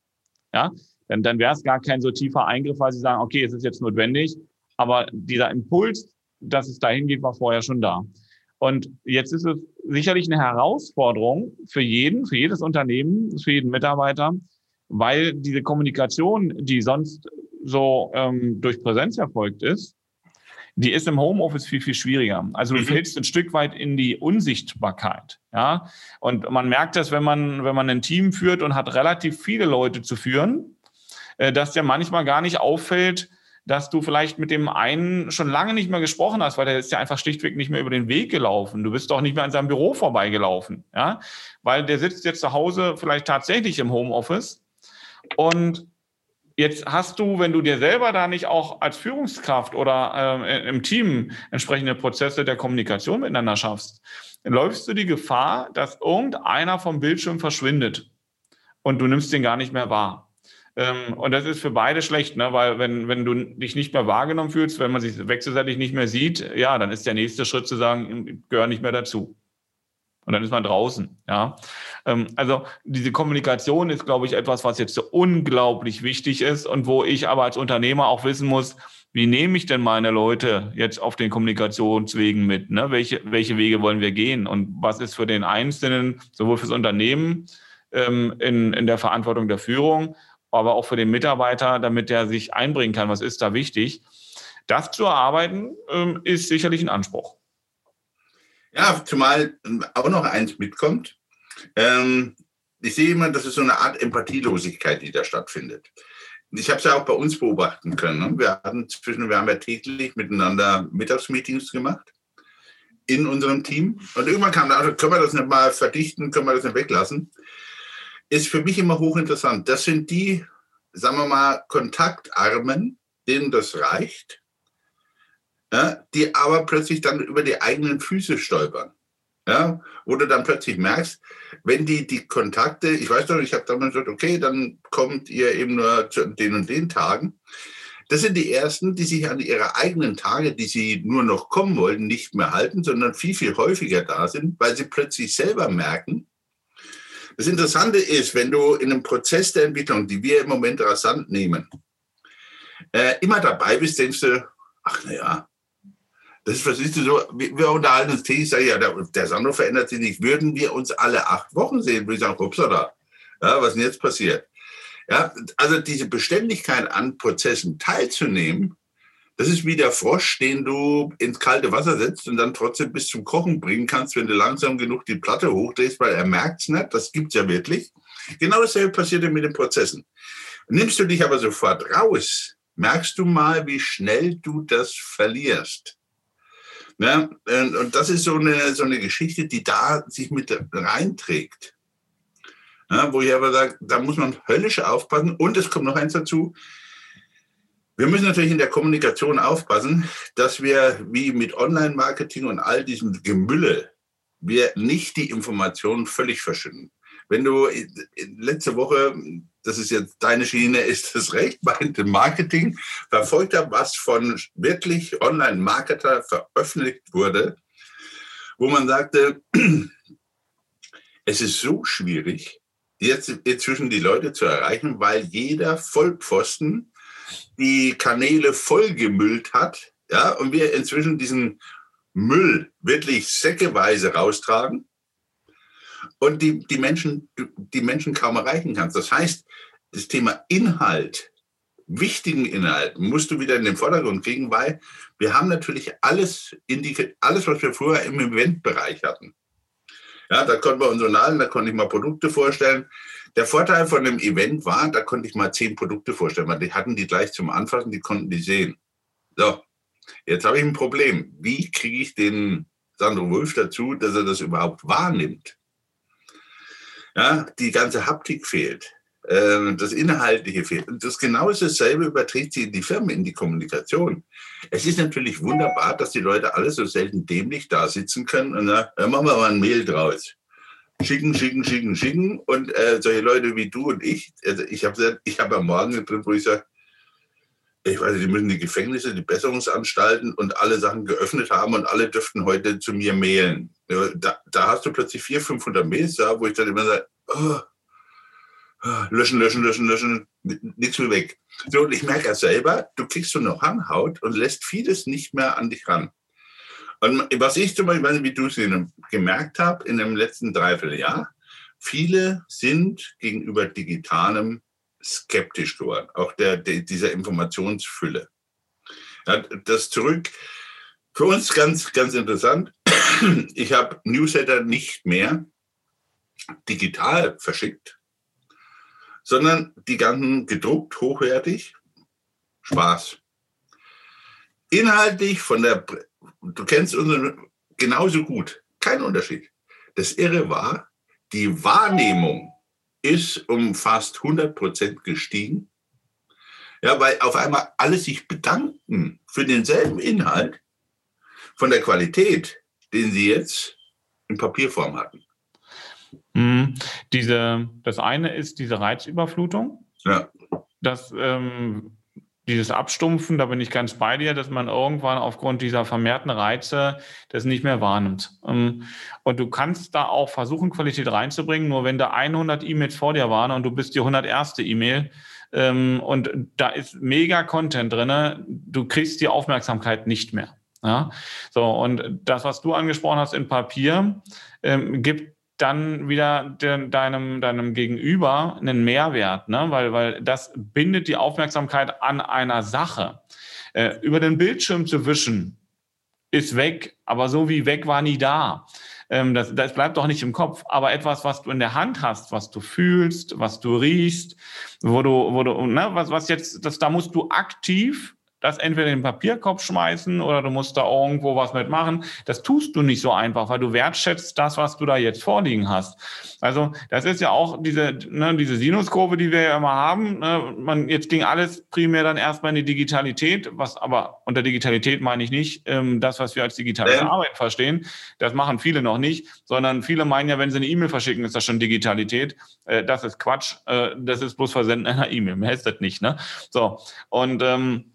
Ja, dann, dann wäre es gar kein so tiefer Eingriff, weil sie sagen, okay, es ist jetzt notwendig, aber dieser Impuls, dass es dahin geht, war vorher schon da. Und jetzt ist es sicherlich eine Herausforderung für jeden, für jedes Unternehmen, für jeden Mitarbeiter, weil diese Kommunikation, die sonst so ähm, durch Präsenz erfolgt ist, die ist im Homeoffice viel, viel schwieriger. Also du mhm. fällst ein Stück weit in die Unsichtbarkeit. Ja? Und man merkt das, wenn man, wenn man ein Team führt und hat relativ viele Leute zu führen, äh, dass dir manchmal gar nicht auffällt, dass du vielleicht mit dem einen schon lange nicht mehr gesprochen hast, weil der ist ja einfach schlichtweg nicht mehr über den Weg gelaufen. Du bist doch nicht mehr an seinem Büro vorbeigelaufen, ja, weil der sitzt jetzt zu Hause vielleicht tatsächlich im Homeoffice und Jetzt hast du, wenn du dir selber da nicht auch als Führungskraft oder äh, im Team entsprechende Prozesse der Kommunikation miteinander schaffst, läufst du die Gefahr, dass irgendeiner vom Bildschirm verschwindet und du nimmst den gar nicht mehr wahr. Ähm, und das ist für beide schlecht, ne? weil wenn, wenn du dich nicht mehr wahrgenommen fühlst, wenn man sich wechselseitig nicht mehr sieht, ja, dann ist der nächste Schritt zu sagen, gehöre nicht mehr dazu. Und dann ist man draußen, ja. Ähm, also diese Kommunikation ist, glaube ich, etwas, was jetzt so unglaublich wichtig ist und wo ich aber als Unternehmer auch wissen muss, wie nehme ich denn meine Leute jetzt auf den Kommunikationswegen mit? Ne? Welche, welche Wege wollen wir gehen? Und was ist für den Einzelnen, sowohl fürs Unternehmen ähm, in, in der Verantwortung der Führung, aber auch für den Mitarbeiter, damit der sich einbringen kann. Was ist da wichtig? Das zu erarbeiten, ähm, ist sicherlich ein Anspruch. Ja, zumal auch noch eins mitkommt. Ähm, ich sehe immer, das ist so eine Art Empathielosigkeit, die da stattfindet. Ich habe es ja auch bei uns beobachten können. Ne? Wir hatten zwischen, wir haben ja täglich miteinander Mittagsmeetings gemacht in unserem Team. Und irgendwann kam da, also können wir das nicht mal verdichten, können wir das nicht weglassen ist für mich immer hochinteressant. Das sind die, sagen wir mal, Kontaktarmen, denen das reicht, ja, die aber plötzlich dann über die eigenen Füße stolpern. Ja, wo du dann plötzlich merkst, wenn die die Kontakte, ich weiß doch, ich habe damals gesagt, okay, dann kommt ihr eben nur zu den und den Tagen. Das sind die ersten, die sich an ihre eigenen Tage, die sie nur noch kommen wollten, nicht mehr halten, sondern viel, viel häufiger da sind, weil sie plötzlich selber merken. Das Interessante ist, wenn du in einem Prozess der Entwicklung, die wir im Moment rasant nehmen, äh, immer dabei bist, denkst du, ach naja, das ist, was ist so, wir, unterhalten uns täglich, sage ja, der, der Sandro verändert sich nicht. Würden wir uns alle acht Wochen sehen, würde ich sagen, ups, da, ja, was ist denn jetzt passiert? Ja, also diese Beständigkeit an Prozessen teilzunehmen, das ist wie der Frosch, den du ins kalte Wasser setzt und dann trotzdem bis zum Kochen bringen kannst, wenn du langsam genug die Platte hochdrehst, weil er merkt es nicht, das gibt es ja wirklich. Genau dasselbe passiert ja mit den Prozessen. Nimmst du dich aber sofort raus, merkst du mal, wie schnell du das verlierst. Ja, und das ist so eine, so eine Geschichte, die da sich mit reinträgt. Ja, wo ich aber sage, da muss man höllisch aufpassen. Und es kommt noch eins dazu. Wir müssen natürlich in der Kommunikation aufpassen, dass wir wie mit Online-Marketing und all diesem Gemülle, wir nicht die Informationen völlig verschütten. Wenn du letzte Woche, das ist jetzt deine Schiene, (laughs) ist das recht, mein Marketing verfolgt habe, was von wirklich Online-Marketer veröffentlicht wurde, wo man sagte, (clears throat) es ist so schwierig, jetzt inzwischen die Leute zu erreichen, weil jeder Vollpfosten die Kanäle vollgemüllt hat, ja, und wir inzwischen diesen Müll wirklich säckeweise raustragen und die, die, Menschen, die Menschen kaum erreichen kannst. Das heißt, das Thema Inhalt, wichtigen Inhalt, musst du wieder in den Vordergrund kriegen, weil wir haben natürlich alles, alles was wir früher im Eventbereich hatten. Ja, da konnten wir uns unterhalten, da konnte ich mal Produkte vorstellen. Der Vorteil von dem Event war, da konnte ich mal zehn Produkte vorstellen, weil die hatten die gleich zum Anfassen, die konnten die sehen. So, jetzt habe ich ein Problem. Wie kriege ich den Sandro Wolf dazu, dass er das überhaupt wahrnimmt? Ja, die ganze Haptik fehlt. Ähm, das Inhaltliche fehlt. Und das genau dasselbe überträgt sich in die Firmen, in die Kommunikation. Es ist natürlich wunderbar, dass die Leute alle so selten dämlich da sitzen können und sagen, machen wir mal ein Mail draus. Schicken, schicken, schicken, schicken. Und äh, solche Leute wie du und ich, also ich habe ich hab am Morgen drin, wo ich sage, ich weiß nicht, die müssen die Gefängnisse, die Besserungsanstalten und alle Sachen geöffnet haben und alle dürften heute zu mir mailen. Da, da hast du plötzlich 400, 500 Mails da, wo ich dann immer sage, oh, oh, löschen, löschen, löschen, löschen, nichts mehr weg. So, und ich merke ja selber, du kriegst so eine Handhaut und lässt vieles nicht mehr an dich ran. Und was ich zum Beispiel, wie du es gemerkt habe in dem letzten Dreivierteljahr, viele sind gegenüber Digitalem skeptisch geworden, auch der, der, dieser Informationsfülle. Ja, das zurück, für uns ganz, ganz interessant. Ich habe Newsletter nicht mehr digital verschickt, sondern die ganzen gedruckt, hochwertig, Spaß. Inhaltlich von der, du kennst unseren genauso gut, kein Unterschied. Das Irre war, die Wahrnehmung ist um fast 100 Prozent gestiegen. Ja, weil auf einmal alle sich bedanken für denselben Inhalt von der Qualität, den sie jetzt in Papierform hatten. Mhm. Diese, das eine ist diese Reizüberflutung. Ja. Das ähm, dieses Abstumpfen, da bin ich ganz bei dir, dass man irgendwann aufgrund dieser vermehrten Reize das nicht mehr wahrnimmt. Ähm, und du kannst da auch versuchen, Qualität reinzubringen, nur wenn da 100 E-Mails vor dir waren und du bist die 101. E-Mail ähm, und da ist mega Content drin, du kriegst die Aufmerksamkeit nicht mehr. Ja? So, und das, was du angesprochen hast in Papier, ähm, gibt dann wieder de, deinem, deinem Gegenüber einen Mehrwert, ne? weil, weil das bindet die Aufmerksamkeit an einer Sache. Äh, über den Bildschirm zu wischen, ist weg, aber so wie weg war nie da. Ähm, das, das bleibt doch nicht im Kopf, aber etwas, was du in der Hand hast, was du fühlst, was du riechst, wo du, wo du, ne, was, was jetzt, das, da musst du aktiv das entweder in den Papierkorb schmeißen oder du musst da irgendwo was mitmachen. Das tust du nicht so einfach, weil du wertschätzt das, was du da jetzt vorliegen hast. Also das ist ja auch diese, ne, diese Sinuskurve, die wir ja immer haben. Ne? Man, jetzt ging alles primär dann erstmal in die Digitalität, was aber unter Digitalität meine ich nicht ähm, das, was wir als digitale ja. Arbeit verstehen. Das machen viele noch nicht, sondern viele meinen ja, wenn sie eine E-Mail verschicken, ist das schon Digitalität. Äh, das ist Quatsch. Äh, das ist bloß Versenden einer E-Mail. Mehr ist das nicht. Ne? So und ähm,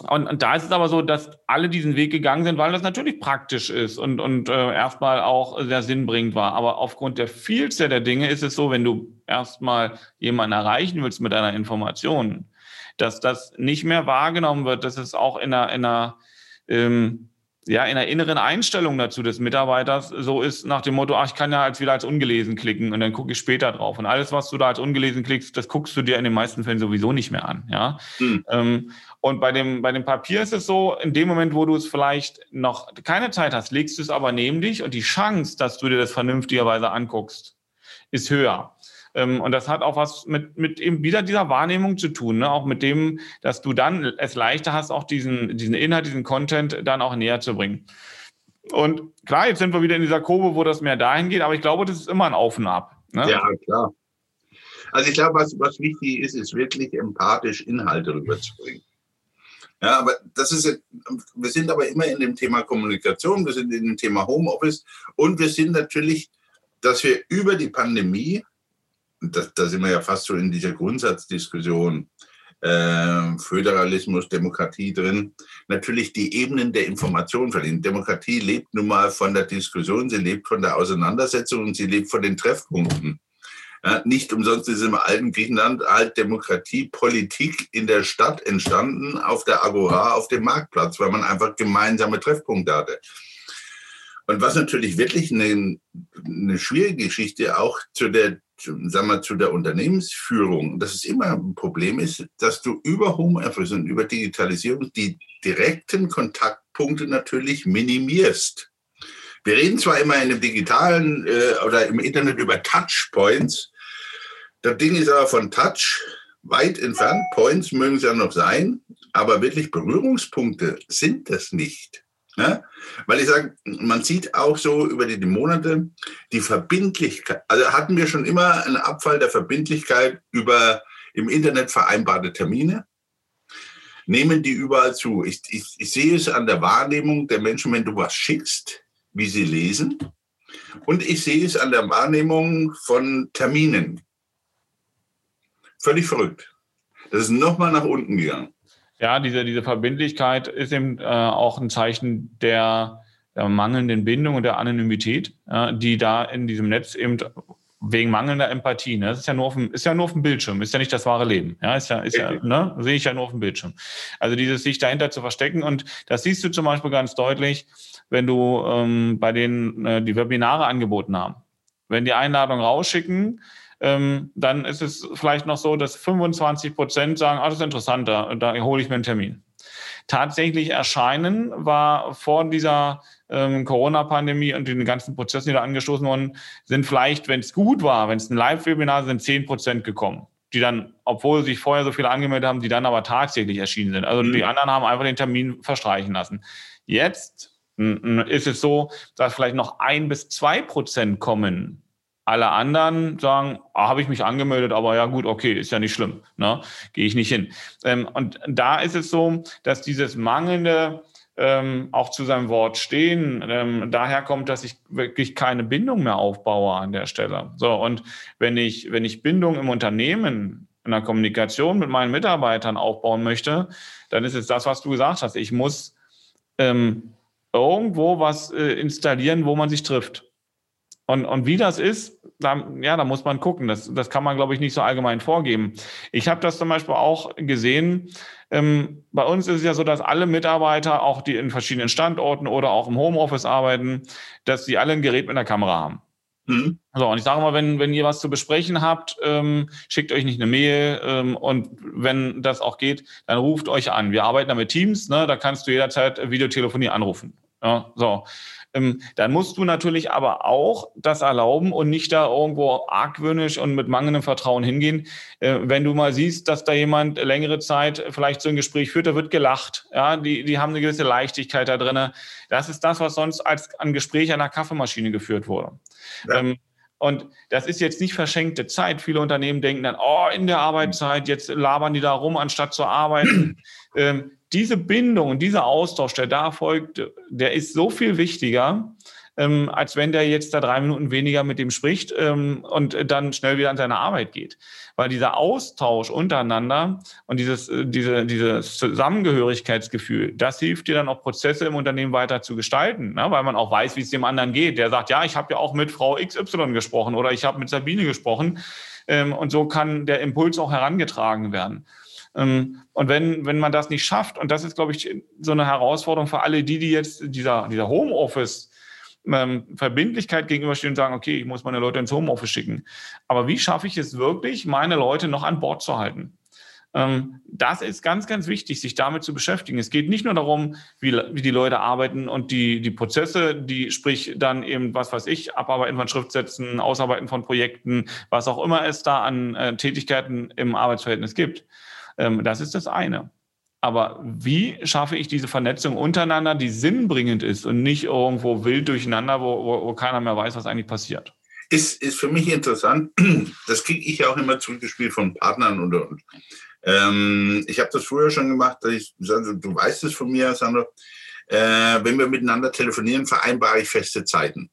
und, und, da ist es aber so, dass alle diesen Weg gegangen sind, weil das natürlich praktisch ist und, und äh, erstmal auch sehr sinnbringend war. Aber aufgrund der Vielzahl der Dinge ist es so, wenn du erstmal jemanden erreichen willst mit einer Information, dass das nicht mehr wahrgenommen wird, dass es auch in einer, in einer ähm, ja, in der inneren Einstellung dazu des Mitarbeiters so ist nach dem Motto, ach, ich kann ja als wieder als ungelesen klicken und dann gucke ich später drauf. Und alles, was du da als ungelesen klickst, das guckst du dir in den meisten Fällen sowieso nicht mehr an. Ja. Hm. Ähm, und bei dem, bei dem Papier ist es so, in dem Moment, wo du es vielleicht noch keine Zeit hast, legst du es aber neben dich und die Chance, dass du dir das vernünftigerweise anguckst, ist höher. Ähm, und das hat auch was mit, mit eben wieder dieser Wahrnehmung zu tun, ne? auch mit dem, dass du dann es leichter hast, auch diesen, diesen Inhalt, diesen Content dann auch näher zu bringen. Und klar, jetzt sind wir wieder in dieser Kurve, wo das mehr dahin geht, aber ich glaube, das ist immer ein Auf und Ab. Ne? Ja, klar. Also ich glaube, was, was wichtig ist, ist wirklich empathisch Inhalte rüberzubringen. Ja, aber das ist, wir sind aber immer in dem Thema Kommunikation, wir sind in dem Thema Homeoffice und wir sind natürlich, dass wir über die Pandemie da, da sind wir ja fast so in dieser Grundsatzdiskussion, äh, Föderalismus, Demokratie drin, natürlich die Ebenen der Information verlieren. Demokratie lebt nun mal von der Diskussion, sie lebt von der Auseinandersetzung und sie lebt von den Treffpunkten. Ja, nicht umsonst ist im alten Griechenland halt Demokratie, Politik in der Stadt entstanden, auf der Agora, auf dem Marktplatz, weil man einfach gemeinsame Treffpunkte hatte. Und was natürlich wirklich eine, eine schwierige Geschichte auch zu der sagen wir, zu der Unternehmensführung, dass es immer ein Problem ist, dass du über Homeoffice und über Digitalisierung die direkten Kontaktpunkte natürlich minimierst. Wir reden zwar immer in dem digitalen äh, oder im Internet über Touchpoints. Das Ding ist aber von Touch weit entfernt. Points mögen es ja noch sein, aber wirklich Berührungspunkte sind das nicht. Ja? Weil ich sage, man sieht auch so über die, Monate die Verbindlichkeit. Also hatten wir schon immer einen Abfall der Verbindlichkeit über im Internet vereinbarte Termine. Nehmen die überall zu. Ich, ich, ich sehe es an der Wahrnehmung der Menschen, wenn du was schickst, wie sie lesen. Und ich sehe es an der Wahrnehmung von Terminen. Völlig verrückt. Das ist nochmal nach unten gegangen. Ja, diese, diese Verbindlichkeit ist eben äh, auch ein Zeichen der, der, mangelnden Bindung und der Anonymität, äh, die da in diesem Netz eben wegen mangelnder Empathie, ne? Das ist ja nur auf dem, ist ja nur auf dem Bildschirm, ist ja nicht das wahre Leben. Ja, ist ja, ist ja, ne? Sehe ich ja nur auf dem Bildschirm. Also dieses sich dahinter zu verstecken und das siehst du zum Beispiel ganz deutlich, wenn du ähm, bei denen äh, die Webinare angeboten haben. Wenn die Einladung rausschicken, ähm, dann ist es vielleicht noch so, dass 25 Prozent sagen, ah, das ist interessant, da, da hole ich mir einen Termin. Tatsächlich erscheinen war vor dieser ähm, Corona-Pandemie und den ganzen Prozessen, die da angestoßen wurden, sind vielleicht, wenn es gut war, wenn es ein Live-Webinar sind, 10 Prozent gekommen die dann, obwohl sich vorher so viele angemeldet haben, die dann aber tatsächlich erschienen sind. Also mhm. die anderen haben einfach den Termin verstreichen lassen. Jetzt ist es so, dass vielleicht noch ein bis zwei Prozent kommen, alle anderen sagen, ah, habe ich mich angemeldet, aber ja gut, okay, ist ja nicht schlimm, ne? gehe ich nicht hin. Ähm, und da ist es so, dass dieses mangelnde ähm, auch zu seinem Wort stehen, ähm, daher kommt, dass ich wirklich keine Bindung mehr aufbaue an der Stelle. So, und wenn ich, wenn ich Bindung im Unternehmen, in der Kommunikation mit meinen Mitarbeitern aufbauen möchte, dann ist es das, was du gesagt hast. Ich muss ähm, irgendwo was äh, installieren, wo man sich trifft. Und, und wie das ist, da, ja, da muss man gucken. Das, das kann man, glaube ich, nicht so allgemein vorgeben. Ich habe das zum Beispiel auch gesehen. Ähm, bei uns ist es ja so, dass alle Mitarbeiter, auch die in verschiedenen Standorten oder auch im Homeoffice arbeiten, dass sie alle ein Gerät mit einer Kamera haben. Mhm. So, und ich sage mal, wenn, wenn ihr was zu besprechen habt, ähm, schickt euch nicht eine Mail ähm, und wenn das auch geht, dann ruft euch an. Wir arbeiten da mit Teams, ne, da kannst du jederzeit Videotelefonie anrufen. Ja, so. Ähm, dann musst du natürlich aber auch das erlauben und nicht da irgendwo argwöhnisch und mit mangelndem Vertrauen hingehen. Äh, wenn du mal siehst, dass da jemand längere Zeit vielleicht so ein Gespräch führt, da wird gelacht. Ja, die, die haben eine gewisse Leichtigkeit da drin. Das ist das, was sonst als ein Gespräch an der Kaffeemaschine geführt wurde. Ja. Ähm, und das ist jetzt nicht verschenkte Zeit. Viele Unternehmen denken dann, oh, in der Arbeitszeit, jetzt labern die da rum, anstatt zu arbeiten. (clears throat) ähm, diese Bindung und dieser Austausch, der da folgt, der ist so viel wichtiger, ähm, als wenn der jetzt da drei Minuten weniger mit dem spricht ähm, und dann schnell wieder an seine Arbeit geht. Weil dieser Austausch untereinander und dieses, äh, diese, dieses Zusammengehörigkeitsgefühl, das hilft dir dann auch Prozesse im Unternehmen weiter zu gestalten, ne? weil man auch weiß, wie es dem anderen geht. Der sagt, ja, ich habe ja auch mit Frau XY gesprochen oder ich habe mit Sabine gesprochen. Ähm, und so kann der Impuls auch herangetragen werden. Ähm, und wenn, wenn man das nicht schafft, und das ist, glaube ich, so eine Herausforderung für alle die, die jetzt dieser, dieser Homeoffice ähm, Verbindlichkeit gegenüberstehen und sagen, okay, ich muss meine Leute ins Homeoffice schicken. Aber wie schaffe ich es wirklich, meine Leute noch an Bord zu halten? Ähm, das ist ganz, ganz wichtig, sich damit zu beschäftigen. Es geht nicht nur darum, wie, die Leute arbeiten und die, die Prozesse, die sprich dann eben, was weiß ich, Abarbeiten von Schriftsätzen, Ausarbeiten von Projekten, was auch immer es da an äh, Tätigkeiten im Arbeitsverhältnis gibt. Ähm, das ist das eine. Aber wie schaffe ich diese Vernetzung untereinander, die sinnbringend ist und nicht irgendwo wild durcheinander, wo, wo, wo keiner mehr weiß, was eigentlich passiert? Ist, ist für mich interessant. (clears throat) Das kriege ich ja auch immer zugespielt von Partnern und, und. Ähm, ich habe das früher schon gemacht. Ich, du weißt es von mir, Sandro. Äh, wenn wir miteinander telefonieren, vereinbare ich feste Zeiten.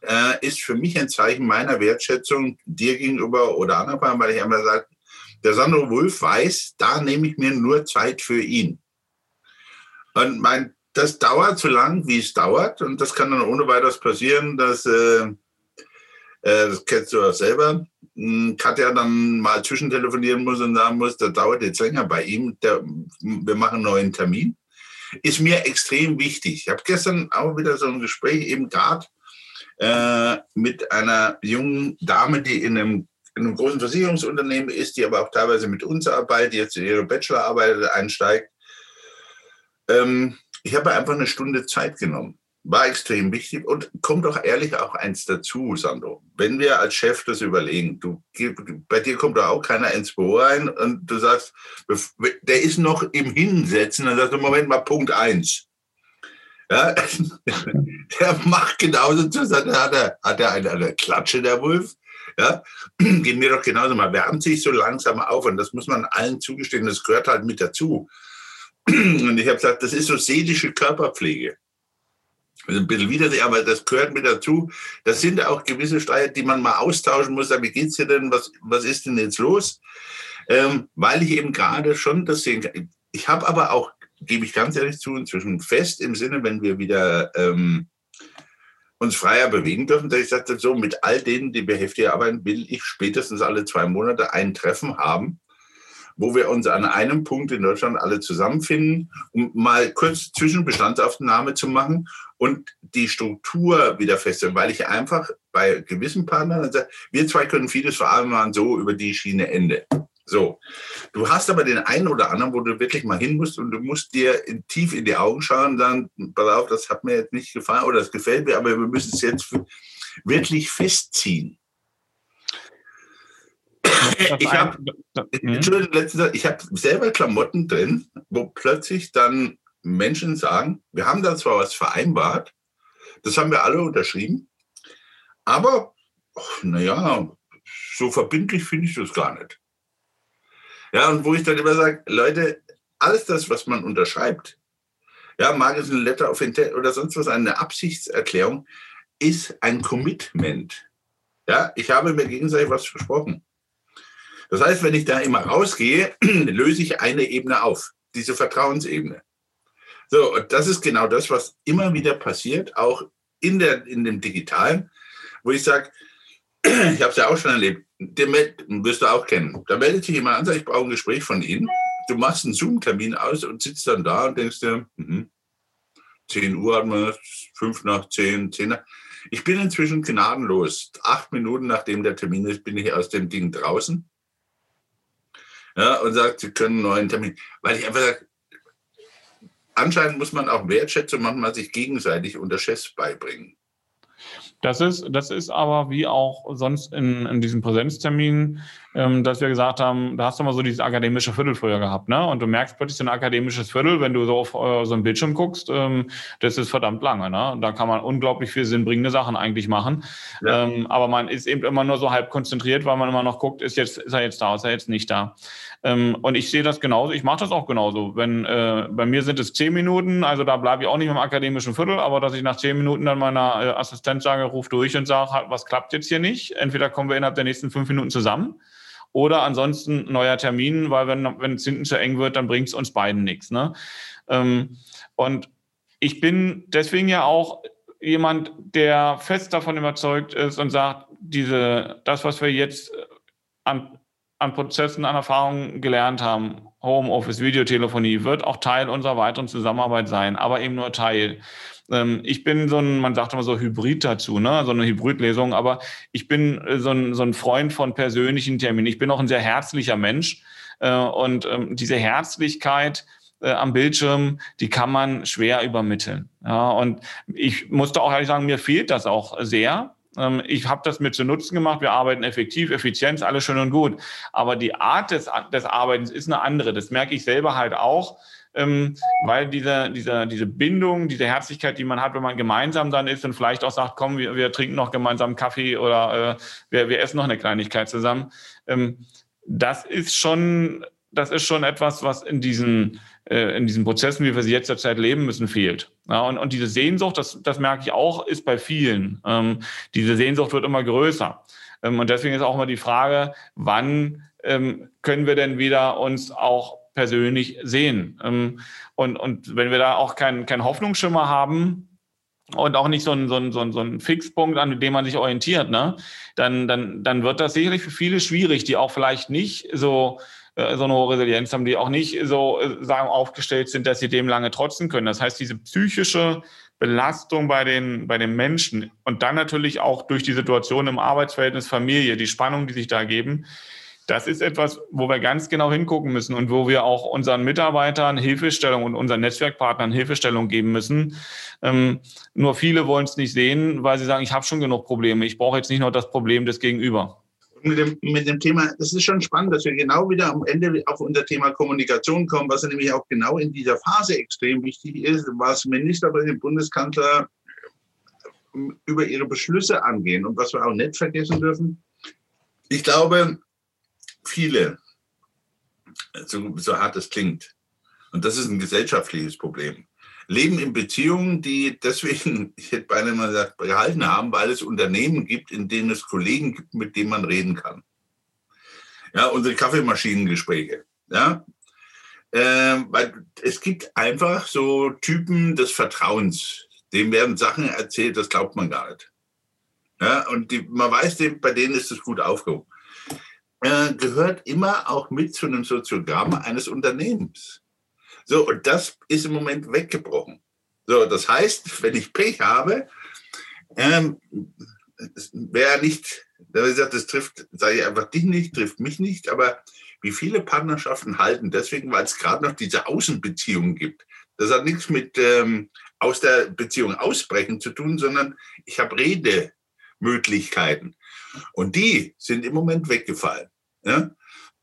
Äh, ist für mich ein Zeichen meiner Wertschätzung dir gegenüber oder anderen, weil ich einmal sage, der Sandro Wolf weiß, da nehme ich mir nur Zeit für ihn. Und mein, das dauert so lang, wie es dauert. Und das kann dann ohne weiteres passieren, dass, äh, äh, das kennst du auch selber, hm, Katja dann mal zwischentelefonieren muss und sagen muss, das dauert jetzt länger bei ihm, der, wir machen einen neuen Termin. Ist mir extrem wichtig. Ich habe gestern auch wieder so ein Gespräch eben gerade äh, mit einer jungen Dame, die in einem in einem großen Versicherungsunternehmen ist, die aber auch teilweise mit uns arbeitet, jetzt in ihre Bachelorarbeit einsteigt. Ähm, ich habe einfach eine Stunde Zeit genommen. War extrem wichtig und kommt doch ehrlich auch eins dazu, Sandro. Wenn wir als Chef das überlegen, du, bei dir kommt da auch keiner ins Büro rein und du sagst, der ist noch im Hinsetzen, dann sagst du, Moment mal, Punkt eins. Ja, der (laughs) macht genauso zu, hat er, hat er eine, eine Klatsche, der Wolf. Ja, (clears throat) gehen mir doch genauso. Man wärmt sich so langsam auf und das muss man allen zugestehen. Das gehört halt mit dazu. (clears throat) Und ich habe gesagt, das ist so seelische Körperpflege. Also ein bisschen widerlich, aber das gehört mit dazu. Das sind auch gewisse Steuern, die man mal austauschen muss. Wie geht's dir denn? Was, was ist denn jetzt los? Ähm, weil ich eben gerade schon das sehen kann. Ich habe aber auch, gebe ich ganz ehrlich zu, inzwischen fest im Sinne, wenn wir wieder ähm, uns freier bewegen dürfen, dass ich sagte, so mit all denen, die wir heftig arbeiten, will ich spätestens alle zwei Monate ein Treffen haben, wo wir uns an einem Punkt in Deutschland alle zusammenfinden, um mal kurz Zwischenbestandsaufnahme zu machen und die Struktur wieder feststellen, weil ich einfach bei gewissen Partnern sage, wir zwei können vieles vereinbaren, so über die Schiene Ende. So, du hast aber den einen oder anderen, wo du wirklich mal hin musst und du musst dir in, tief in die Augen schauen und sagen, pass auf, das hat mir jetzt nicht gefallen oder das gefällt mir, aber wir müssen es jetzt wirklich festziehen. Ich habe hab selber Klamotten drin, wo plötzlich dann Menschen sagen, wir haben da zwar was vereinbart, das haben wir alle unterschrieben, aber naja, so verbindlich finde ich das gar nicht. Ja, und wo ich dann immer sage, Leute, alles das, was man unterschreibt, ja, mag es ein Letter of Intent oder sonst was, eine Absichtserklärung, ist ein Commitment. Ja, ich habe mir gegenseitig was versprochen. Das heißt, wenn ich da immer rausgehe, (clears throat) löse ich eine Ebene auf, diese Vertrauensebene. So, und das ist genau das, was immer wieder passiert, auch in, der, in dem Digitalen, wo ich sage, (clears throat) ich habe es ja auch schon erlebt, den wirst du auch kennen. Da meldet sich jemand an, sagt, ich brauche ein Gespräch von Ihnen. Du machst einen Zoom-Termin aus und sitzt dann da und denkst dir, mh, 10 Uhr hat man, 5 nach 10, 10 nach. Ich bin inzwischen gnadenlos. Acht Minuten nachdem der Termin ist, bin ich aus dem Ding draußen. Ja, und sagt, Sie können einen neuen Termin. Weil ich einfach sage, anscheinend muss man auch Wertschätzung manchmal sich gegenseitig unter Chefs beibringen. Das ist, das ist aber wie auch sonst in, in diesem Präsenztermin, ähm, dass wir gesagt haben, da hast du mal so dieses akademische Viertel früher gehabt, ne? Und du merkst plötzlich so ein akademisches Viertel, wenn du so auf äh, so ein Bildschirm guckst, ähm, das ist verdammt lange, ne? Da kann man unglaublich viel sinnbringende Sachen eigentlich machen. Ja. Ähm, aber man ist eben immer nur so halb konzentriert, weil man immer noch guckt, ist jetzt, ist er jetzt da, ist er jetzt nicht da. Ähm, und ich sehe das genauso, ich mache das auch genauso. Wenn äh, bei mir sind es zehn Minuten, also da bleibe ich auch nicht im akademischen Viertel, aber dass ich nach zehn Minuten dann meiner äh, Assistenz sage, ruf durch und sage, halt, was klappt jetzt hier nicht? Entweder kommen wir innerhalb der nächsten fünf Minuten zusammen oder ansonsten neuer Termin, weil wenn, wenn es hinten zu eng wird, dann bringt es uns beiden nichts. Ne? Ähm, und ich bin deswegen ja auch jemand, der fest davon überzeugt ist und sagt, diese, das, was wir jetzt an an Prozessen, an Erfahrungen gelernt haben, Homeoffice, Videotelefonie, wird auch Teil unserer weiteren Zusammenarbeit sein, aber eben nur Teil. Ähm, ich bin so ein, man sagt immer so Hybrid dazu, ne? so eine Hybridlesung, aber ich bin äh, so ein, so ein Freund von persönlichen Terminen. Ich bin auch ein sehr herzlicher Mensch äh, und ähm, diese Herzlichkeit, äh, am Bildschirm, die kann man schwer übermitteln. Ja, und ich musste auch ehrlich sagen, mir fehlt das auch sehr. Ähm, ich habe das mit zu Nutzen gemacht. Wir arbeiten effektiv, Effizienz, alles schön und gut. Aber die Art des, des Arbeitens ist eine andere. Das merke ich selber halt auch. Ähm, weil diese, diese, diese Bindung, diese Herzlichkeit, die man hat, wenn man gemeinsam dann ist und vielleicht auch sagt, komm, wir, wir trinken noch gemeinsam Kaffee oder äh, wir, wir essen noch eine Kleinigkeit zusammen, ähm, das ist schon, das ist schon etwas, was in diesen äh, in diesen Prozessen, wie wir sie jetzt derzeit leben müssen, fehlt. Ja, und, und diese Sehnsucht, das, das merke ich auch, ist bei vielen. Ähm, diese Sehnsucht wird immer größer. Ähm, und deswegen ist auch immer die Frage, wann ähm, können wir denn wieder uns auch persönlich sehen? Ähm, und, und wenn wir da auch keinen kein Hoffnungsschimmer haben, und auch nicht so ein, so ein, so ein, so ein Fixpunkt, an dem man sich orientiert, ne? dann, dann, dann wird das sicherlich für viele schwierig, die auch vielleicht nicht so so eine hohe Resilienz haben, die auch nicht so äh, sagen, aufgestellt sind, dass sie dem lange trotzen können. Das heißt, diese psychische Belastung bei den, bei den Menschen und dann natürlich auch durch die Situation im Arbeitsverhältnis Familie, die Spannung, die sich da geben, das ist etwas, wo wir ganz genau hingucken müssen und wo wir auch unseren Mitarbeitern Hilfestellung und unseren Netzwerkpartnern Hilfestellung geben müssen. Ähm, nur viele wollen es nicht sehen, weil sie sagen, ich habe schon genug Probleme. Ich brauche jetzt nicht noch das Problem des Gegenüber mit dem, mit dem Thema, es ist schon spannend, dass wir genau wieder am Ende auf unser Thema Kommunikation kommen, was nämlich auch genau in dieser Phase extrem wichtig ist, was Ministerpräsident, Bundeskanzler ähm, über ihre Beschlüsse angehen und was wir auch nicht vergessen dürfen. Ich glaube, viele, so, so hart es klingt, und das ist ein gesellschaftliches Problem, leben in Beziehungen, die deswegen, (laughs) ich hätte beinahe mal gesagt, gehalten haben, weil es Unternehmen gibt, in denen es Kollegen gibt, mit denen man reden kann. Ja, unsere Kaffeemaschinengespräche. Ja, äh, weil es gibt einfach so Typen des Vertrauens. Dem werden Sachen erzählt, das glaubt man gar nicht. Ja, und die, man weiß, bei denen ist es gut aufgehoben. Äh, gehört immer auch mit zu einem Soziogramm eines Unternehmens. So, und das ist im Moment weggebrochen. So, das heißt, wenn ich Pech habe, ähm, wäre nicht, da gesagt, das trifft, sage ich einfach dich nicht, trifft mich nicht, aber wie viele Partnerschaften halten deswegen, weil es gerade noch diese Außenbeziehungen gibt. Das hat nichts mit ähm, aus der Beziehung ausbrechen zu tun, sondern ich habe Redemöglichkeiten. Und die sind im Moment weggefallen. Ja?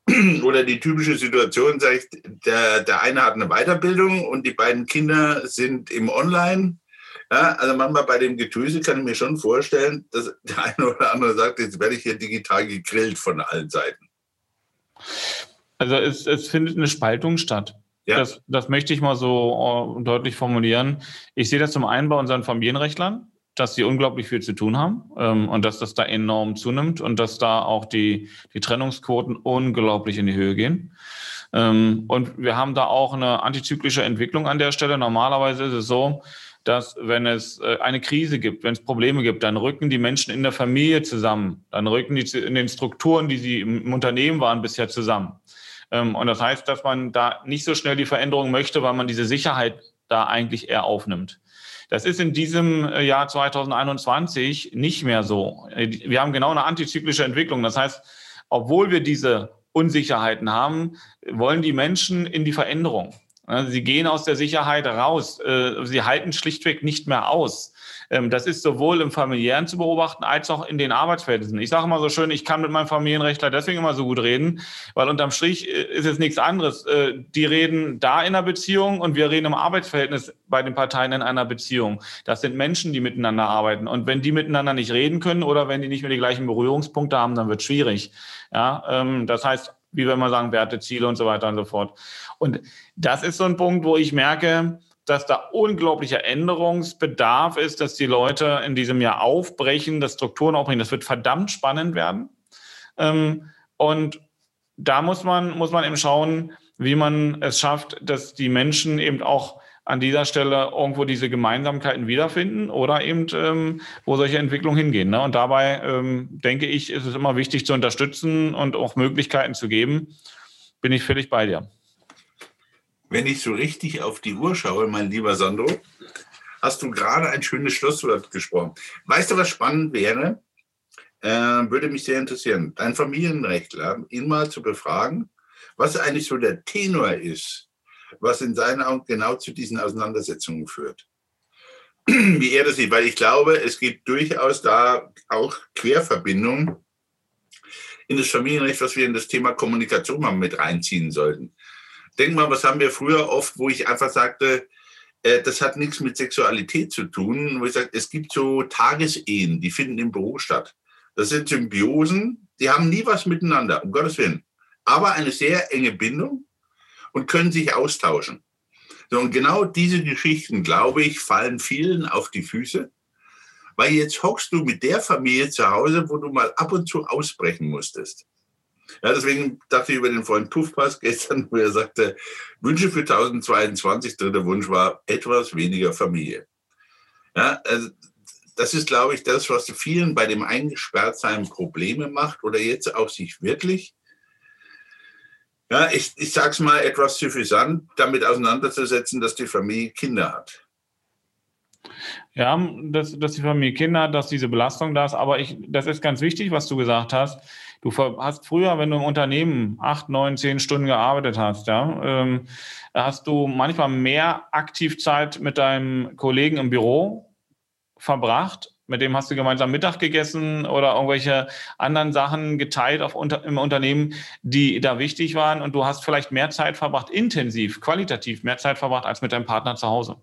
(clears throat) oder die typische Situation, sage ich, der, der eine hat eine Weiterbildung und die beiden Kinder sind im Online. Ja, also manchmal bei dem Getöse kann ich mir schon vorstellen, dass der eine oder andere sagt, jetzt werde ich hier digital gegrillt von allen Seiten. Also es, es findet eine Spaltung statt. Ja. Das, das möchte ich mal so äh, deutlich formulieren. Ich sehe das zum einen bei unseren Familienrechtlern dass sie unglaublich viel zu tun haben ähm, und dass das da enorm zunimmt und dass da auch die, die Trennungsquoten unglaublich in die Höhe gehen. Ähm, und wir haben da auch eine antizyklische Entwicklung an der Stelle. Normalerweise ist es so, dass wenn es äh, eine Krise gibt, wenn es Probleme gibt, dann rücken die Menschen in der Familie zusammen, dann rücken die in den Strukturen, die sie im Unternehmen waren, bisher zusammen. Ähm, und das heißt, dass man da nicht so schnell die Veränderung möchte, weil man diese Sicherheit da eigentlich eher aufnimmt. Das ist in diesem äh, Jahr 2021 nicht mehr so. Wir haben genau eine antizyklische Entwicklung. Das heißt, obwohl wir diese Unsicherheiten haben, wollen die Menschen in die Veränderung. Sie gehen aus der Sicherheit raus. Äh, sie halten schlichtweg nicht mehr aus. Ähm, das ist sowohl im familiären zu beobachten als auch in den Arbeitsverhältnissen. Ich sage immer so schön, ich kann mit meinem Familienrechtler deswegen immer so gut reden, weil unterm Strich äh, ist es nichts anderes. Äh, die reden da in einer Beziehung und wir reden im Arbeitsverhältnis bei den Parteien in einer Beziehung. Das sind Menschen, die miteinander arbeiten. Und wenn die miteinander nicht reden können oder wenn die nicht mehr die gleichen Berührungspunkte haben, dann wird es schwierig. Ja, ähm, das heißt, wie wenn man sagen, Werte, Ziele und so weiter und so fort. Und das ist so ein Punkt, wo ich merke, dass da unglaublicher Änderungsbedarf ist, dass die Leute in diesem Jahr aufbrechen, dass Strukturen aufbrechen. Das wird verdammt spannend werden. Ähm, und da muss man, muss man eben schauen, wie man es schafft, dass die Menschen eben auch an dieser Stelle irgendwo diese Gemeinsamkeiten wiederfinden oder eben, ähm, wo solche Entwicklungen hingehen. Ne? Und dabei ähm, denke ich, ist es immer wichtig zu unterstützen und auch Möglichkeiten zu geben. Bin ich völlig bei dir. Wenn ich so richtig auf die Uhr schaue, mein lieber Sandro, hast du gerade ein schönes Schlusswort gesprochen. Weißt du, was spannend wäre? Äh, würde mich sehr interessieren, dein Familienrechtler, ihn mal zu befragen, was eigentlich so der Tenor ist, was in seinen Augen genau zu diesen Auseinandersetzungen führt. Wie er das sieht, weil ich glaube, es gibt durchaus da auch Querverbindungen in das Familienrecht, was wir in das Thema Kommunikation mal mit reinziehen sollten. Denk mal, was haben wir früher oft, wo ich einfach sagte, äh, das hat nichts mit Sexualität zu tun, wo ich sage, es gibt so Tagesehen, die finden im Büro statt. Das sind Symbiosen, die haben nie was miteinander, um Gottes Willen. Aber eine sehr enge Bindung und können sich austauschen. So, und genau diese Geschichten, glaube ich, fallen vielen auf die Füße, weil jetzt hockst du mit der Familie zu Hause, wo du mal ab und zu ausbrechen musstest. Ja, deswegen dachte ich über den Freund Puffpass gestern, wo er sagte, Wünsche für 2022, dritter Wunsch war etwas weniger Familie. Ja, also das ist, glaube ich, das, was vielen bei dem Eingesperrtsein Probleme macht oder jetzt auch sich wirklich, ja, ich, ich sage es mal etwas suffisant, damit auseinanderzusetzen, dass die Familie Kinder hat. Ja, dass, dass die Familie Kinder hat, dass diese Belastung da ist. Aber ich, das ist ganz wichtig, was du gesagt hast. Du hast früher, wenn du im Unternehmen acht, neun, zehn Stunden gearbeitet hast, ja, ähm, hast du manchmal mehr Aktivzeit mit deinem Kollegen im Büro verbracht. Mit dem hast du gemeinsam Mittag gegessen oder irgendwelche anderen Sachen geteilt auf, unter, im Unternehmen, die da wichtig waren. Und du hast vielleicht mehr Zeit verbracht, intensiv, qualitativ mehr Zeit verbracht als mit deinem Partner zu Hause.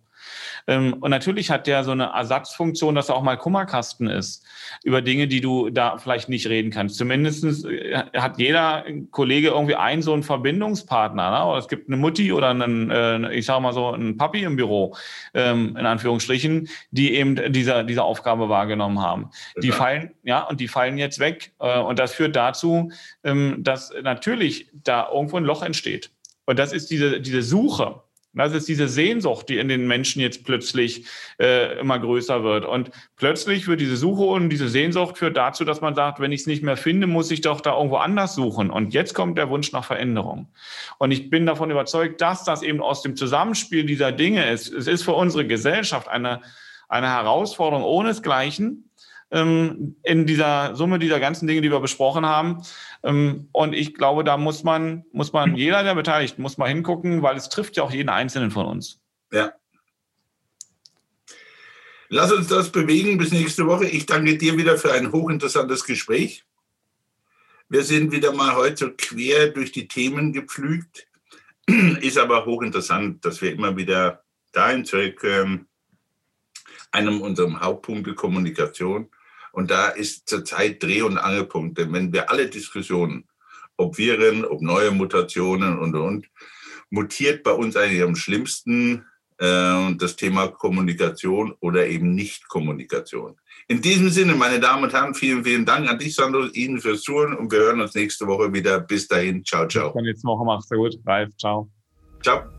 Ähm, und natürlich hat der so eine Ersatzfunktion, dass er auch mal Kummerkasten ist über Dinge, die du da vielleicht nicht reden kannst. Zumindest äh, hat jeder Kollege irgendwie einen so einen Verbindungspartner. Ne? Oder es gibt eine Mutti oder einen, äh, ich sage mal so, einen Papi im Büro, ähm, in Anführungsstrichen, die eben diese, diese Aufgabe wahrgenommen haben. Die fallen, ja, und die fallen jetzt weg. Äh, und das führt dazu, ähm, dass natürlich da irgendwo ein Loch entsteht. Und das ist diese, diese Suche das ist diese Sehnsucht, die in den Menschen jetzt plötzlich äh, immer größer wird. Und plötzlich wird diese Suche und diese Sehnsucht führt dazu, dass man sagt, wenn ich es nicht mehr finde, muss ich doch da irgendwo anders suchen. Und jetzt kommt der Wunsch nach Veränderung. Und ich bin davon überzeugt, dass das eben aus dem Zusammenspiel dieser Dinge ist. Es ist für unsere Gesellschaft eine, eine Herausforderung ohnesgleichen, ähm, in dieser Summe dieser ganzen Dinge, die wir besprochen haben. Ähm, und ich glaube, da muss man, muss man, jeder, der beteiligt, muss mal hingucken, weil es trifft ja auch jeden Einzelnen von uns. Ja. Lass uns das bewegen bis nächste Woche. Ich danke dir wieder für ein hochinteressantes Gespräch. Wir sind wieder mal heute quer durch die Themen gepflügt. Ist aber hochinteressant, dass wir immer wieder dahin zurückkommen, einem unserer Hauptpunkte Kommunikation. Und da ist zurzeit Dreh- und Angelpunkt. Denn wenn wir alle Diskussionen, ob Viren, ob neue Mutationen und, und, mutiert bei uns eigentlich am schlimmsten äh, das Thema Kommunikation oder eben Nicht-Kommunikation. In diesem Sinne, meine Damen und Herren, vielen, vielen Dank an dich, Sandro, Ihnen fürs Zuhören und wir hören uns nächste Woche wieder. Bis dahin, ciao, ciao. Bis nächste Woche, mach's gut. Ralf, ciao. Ciao.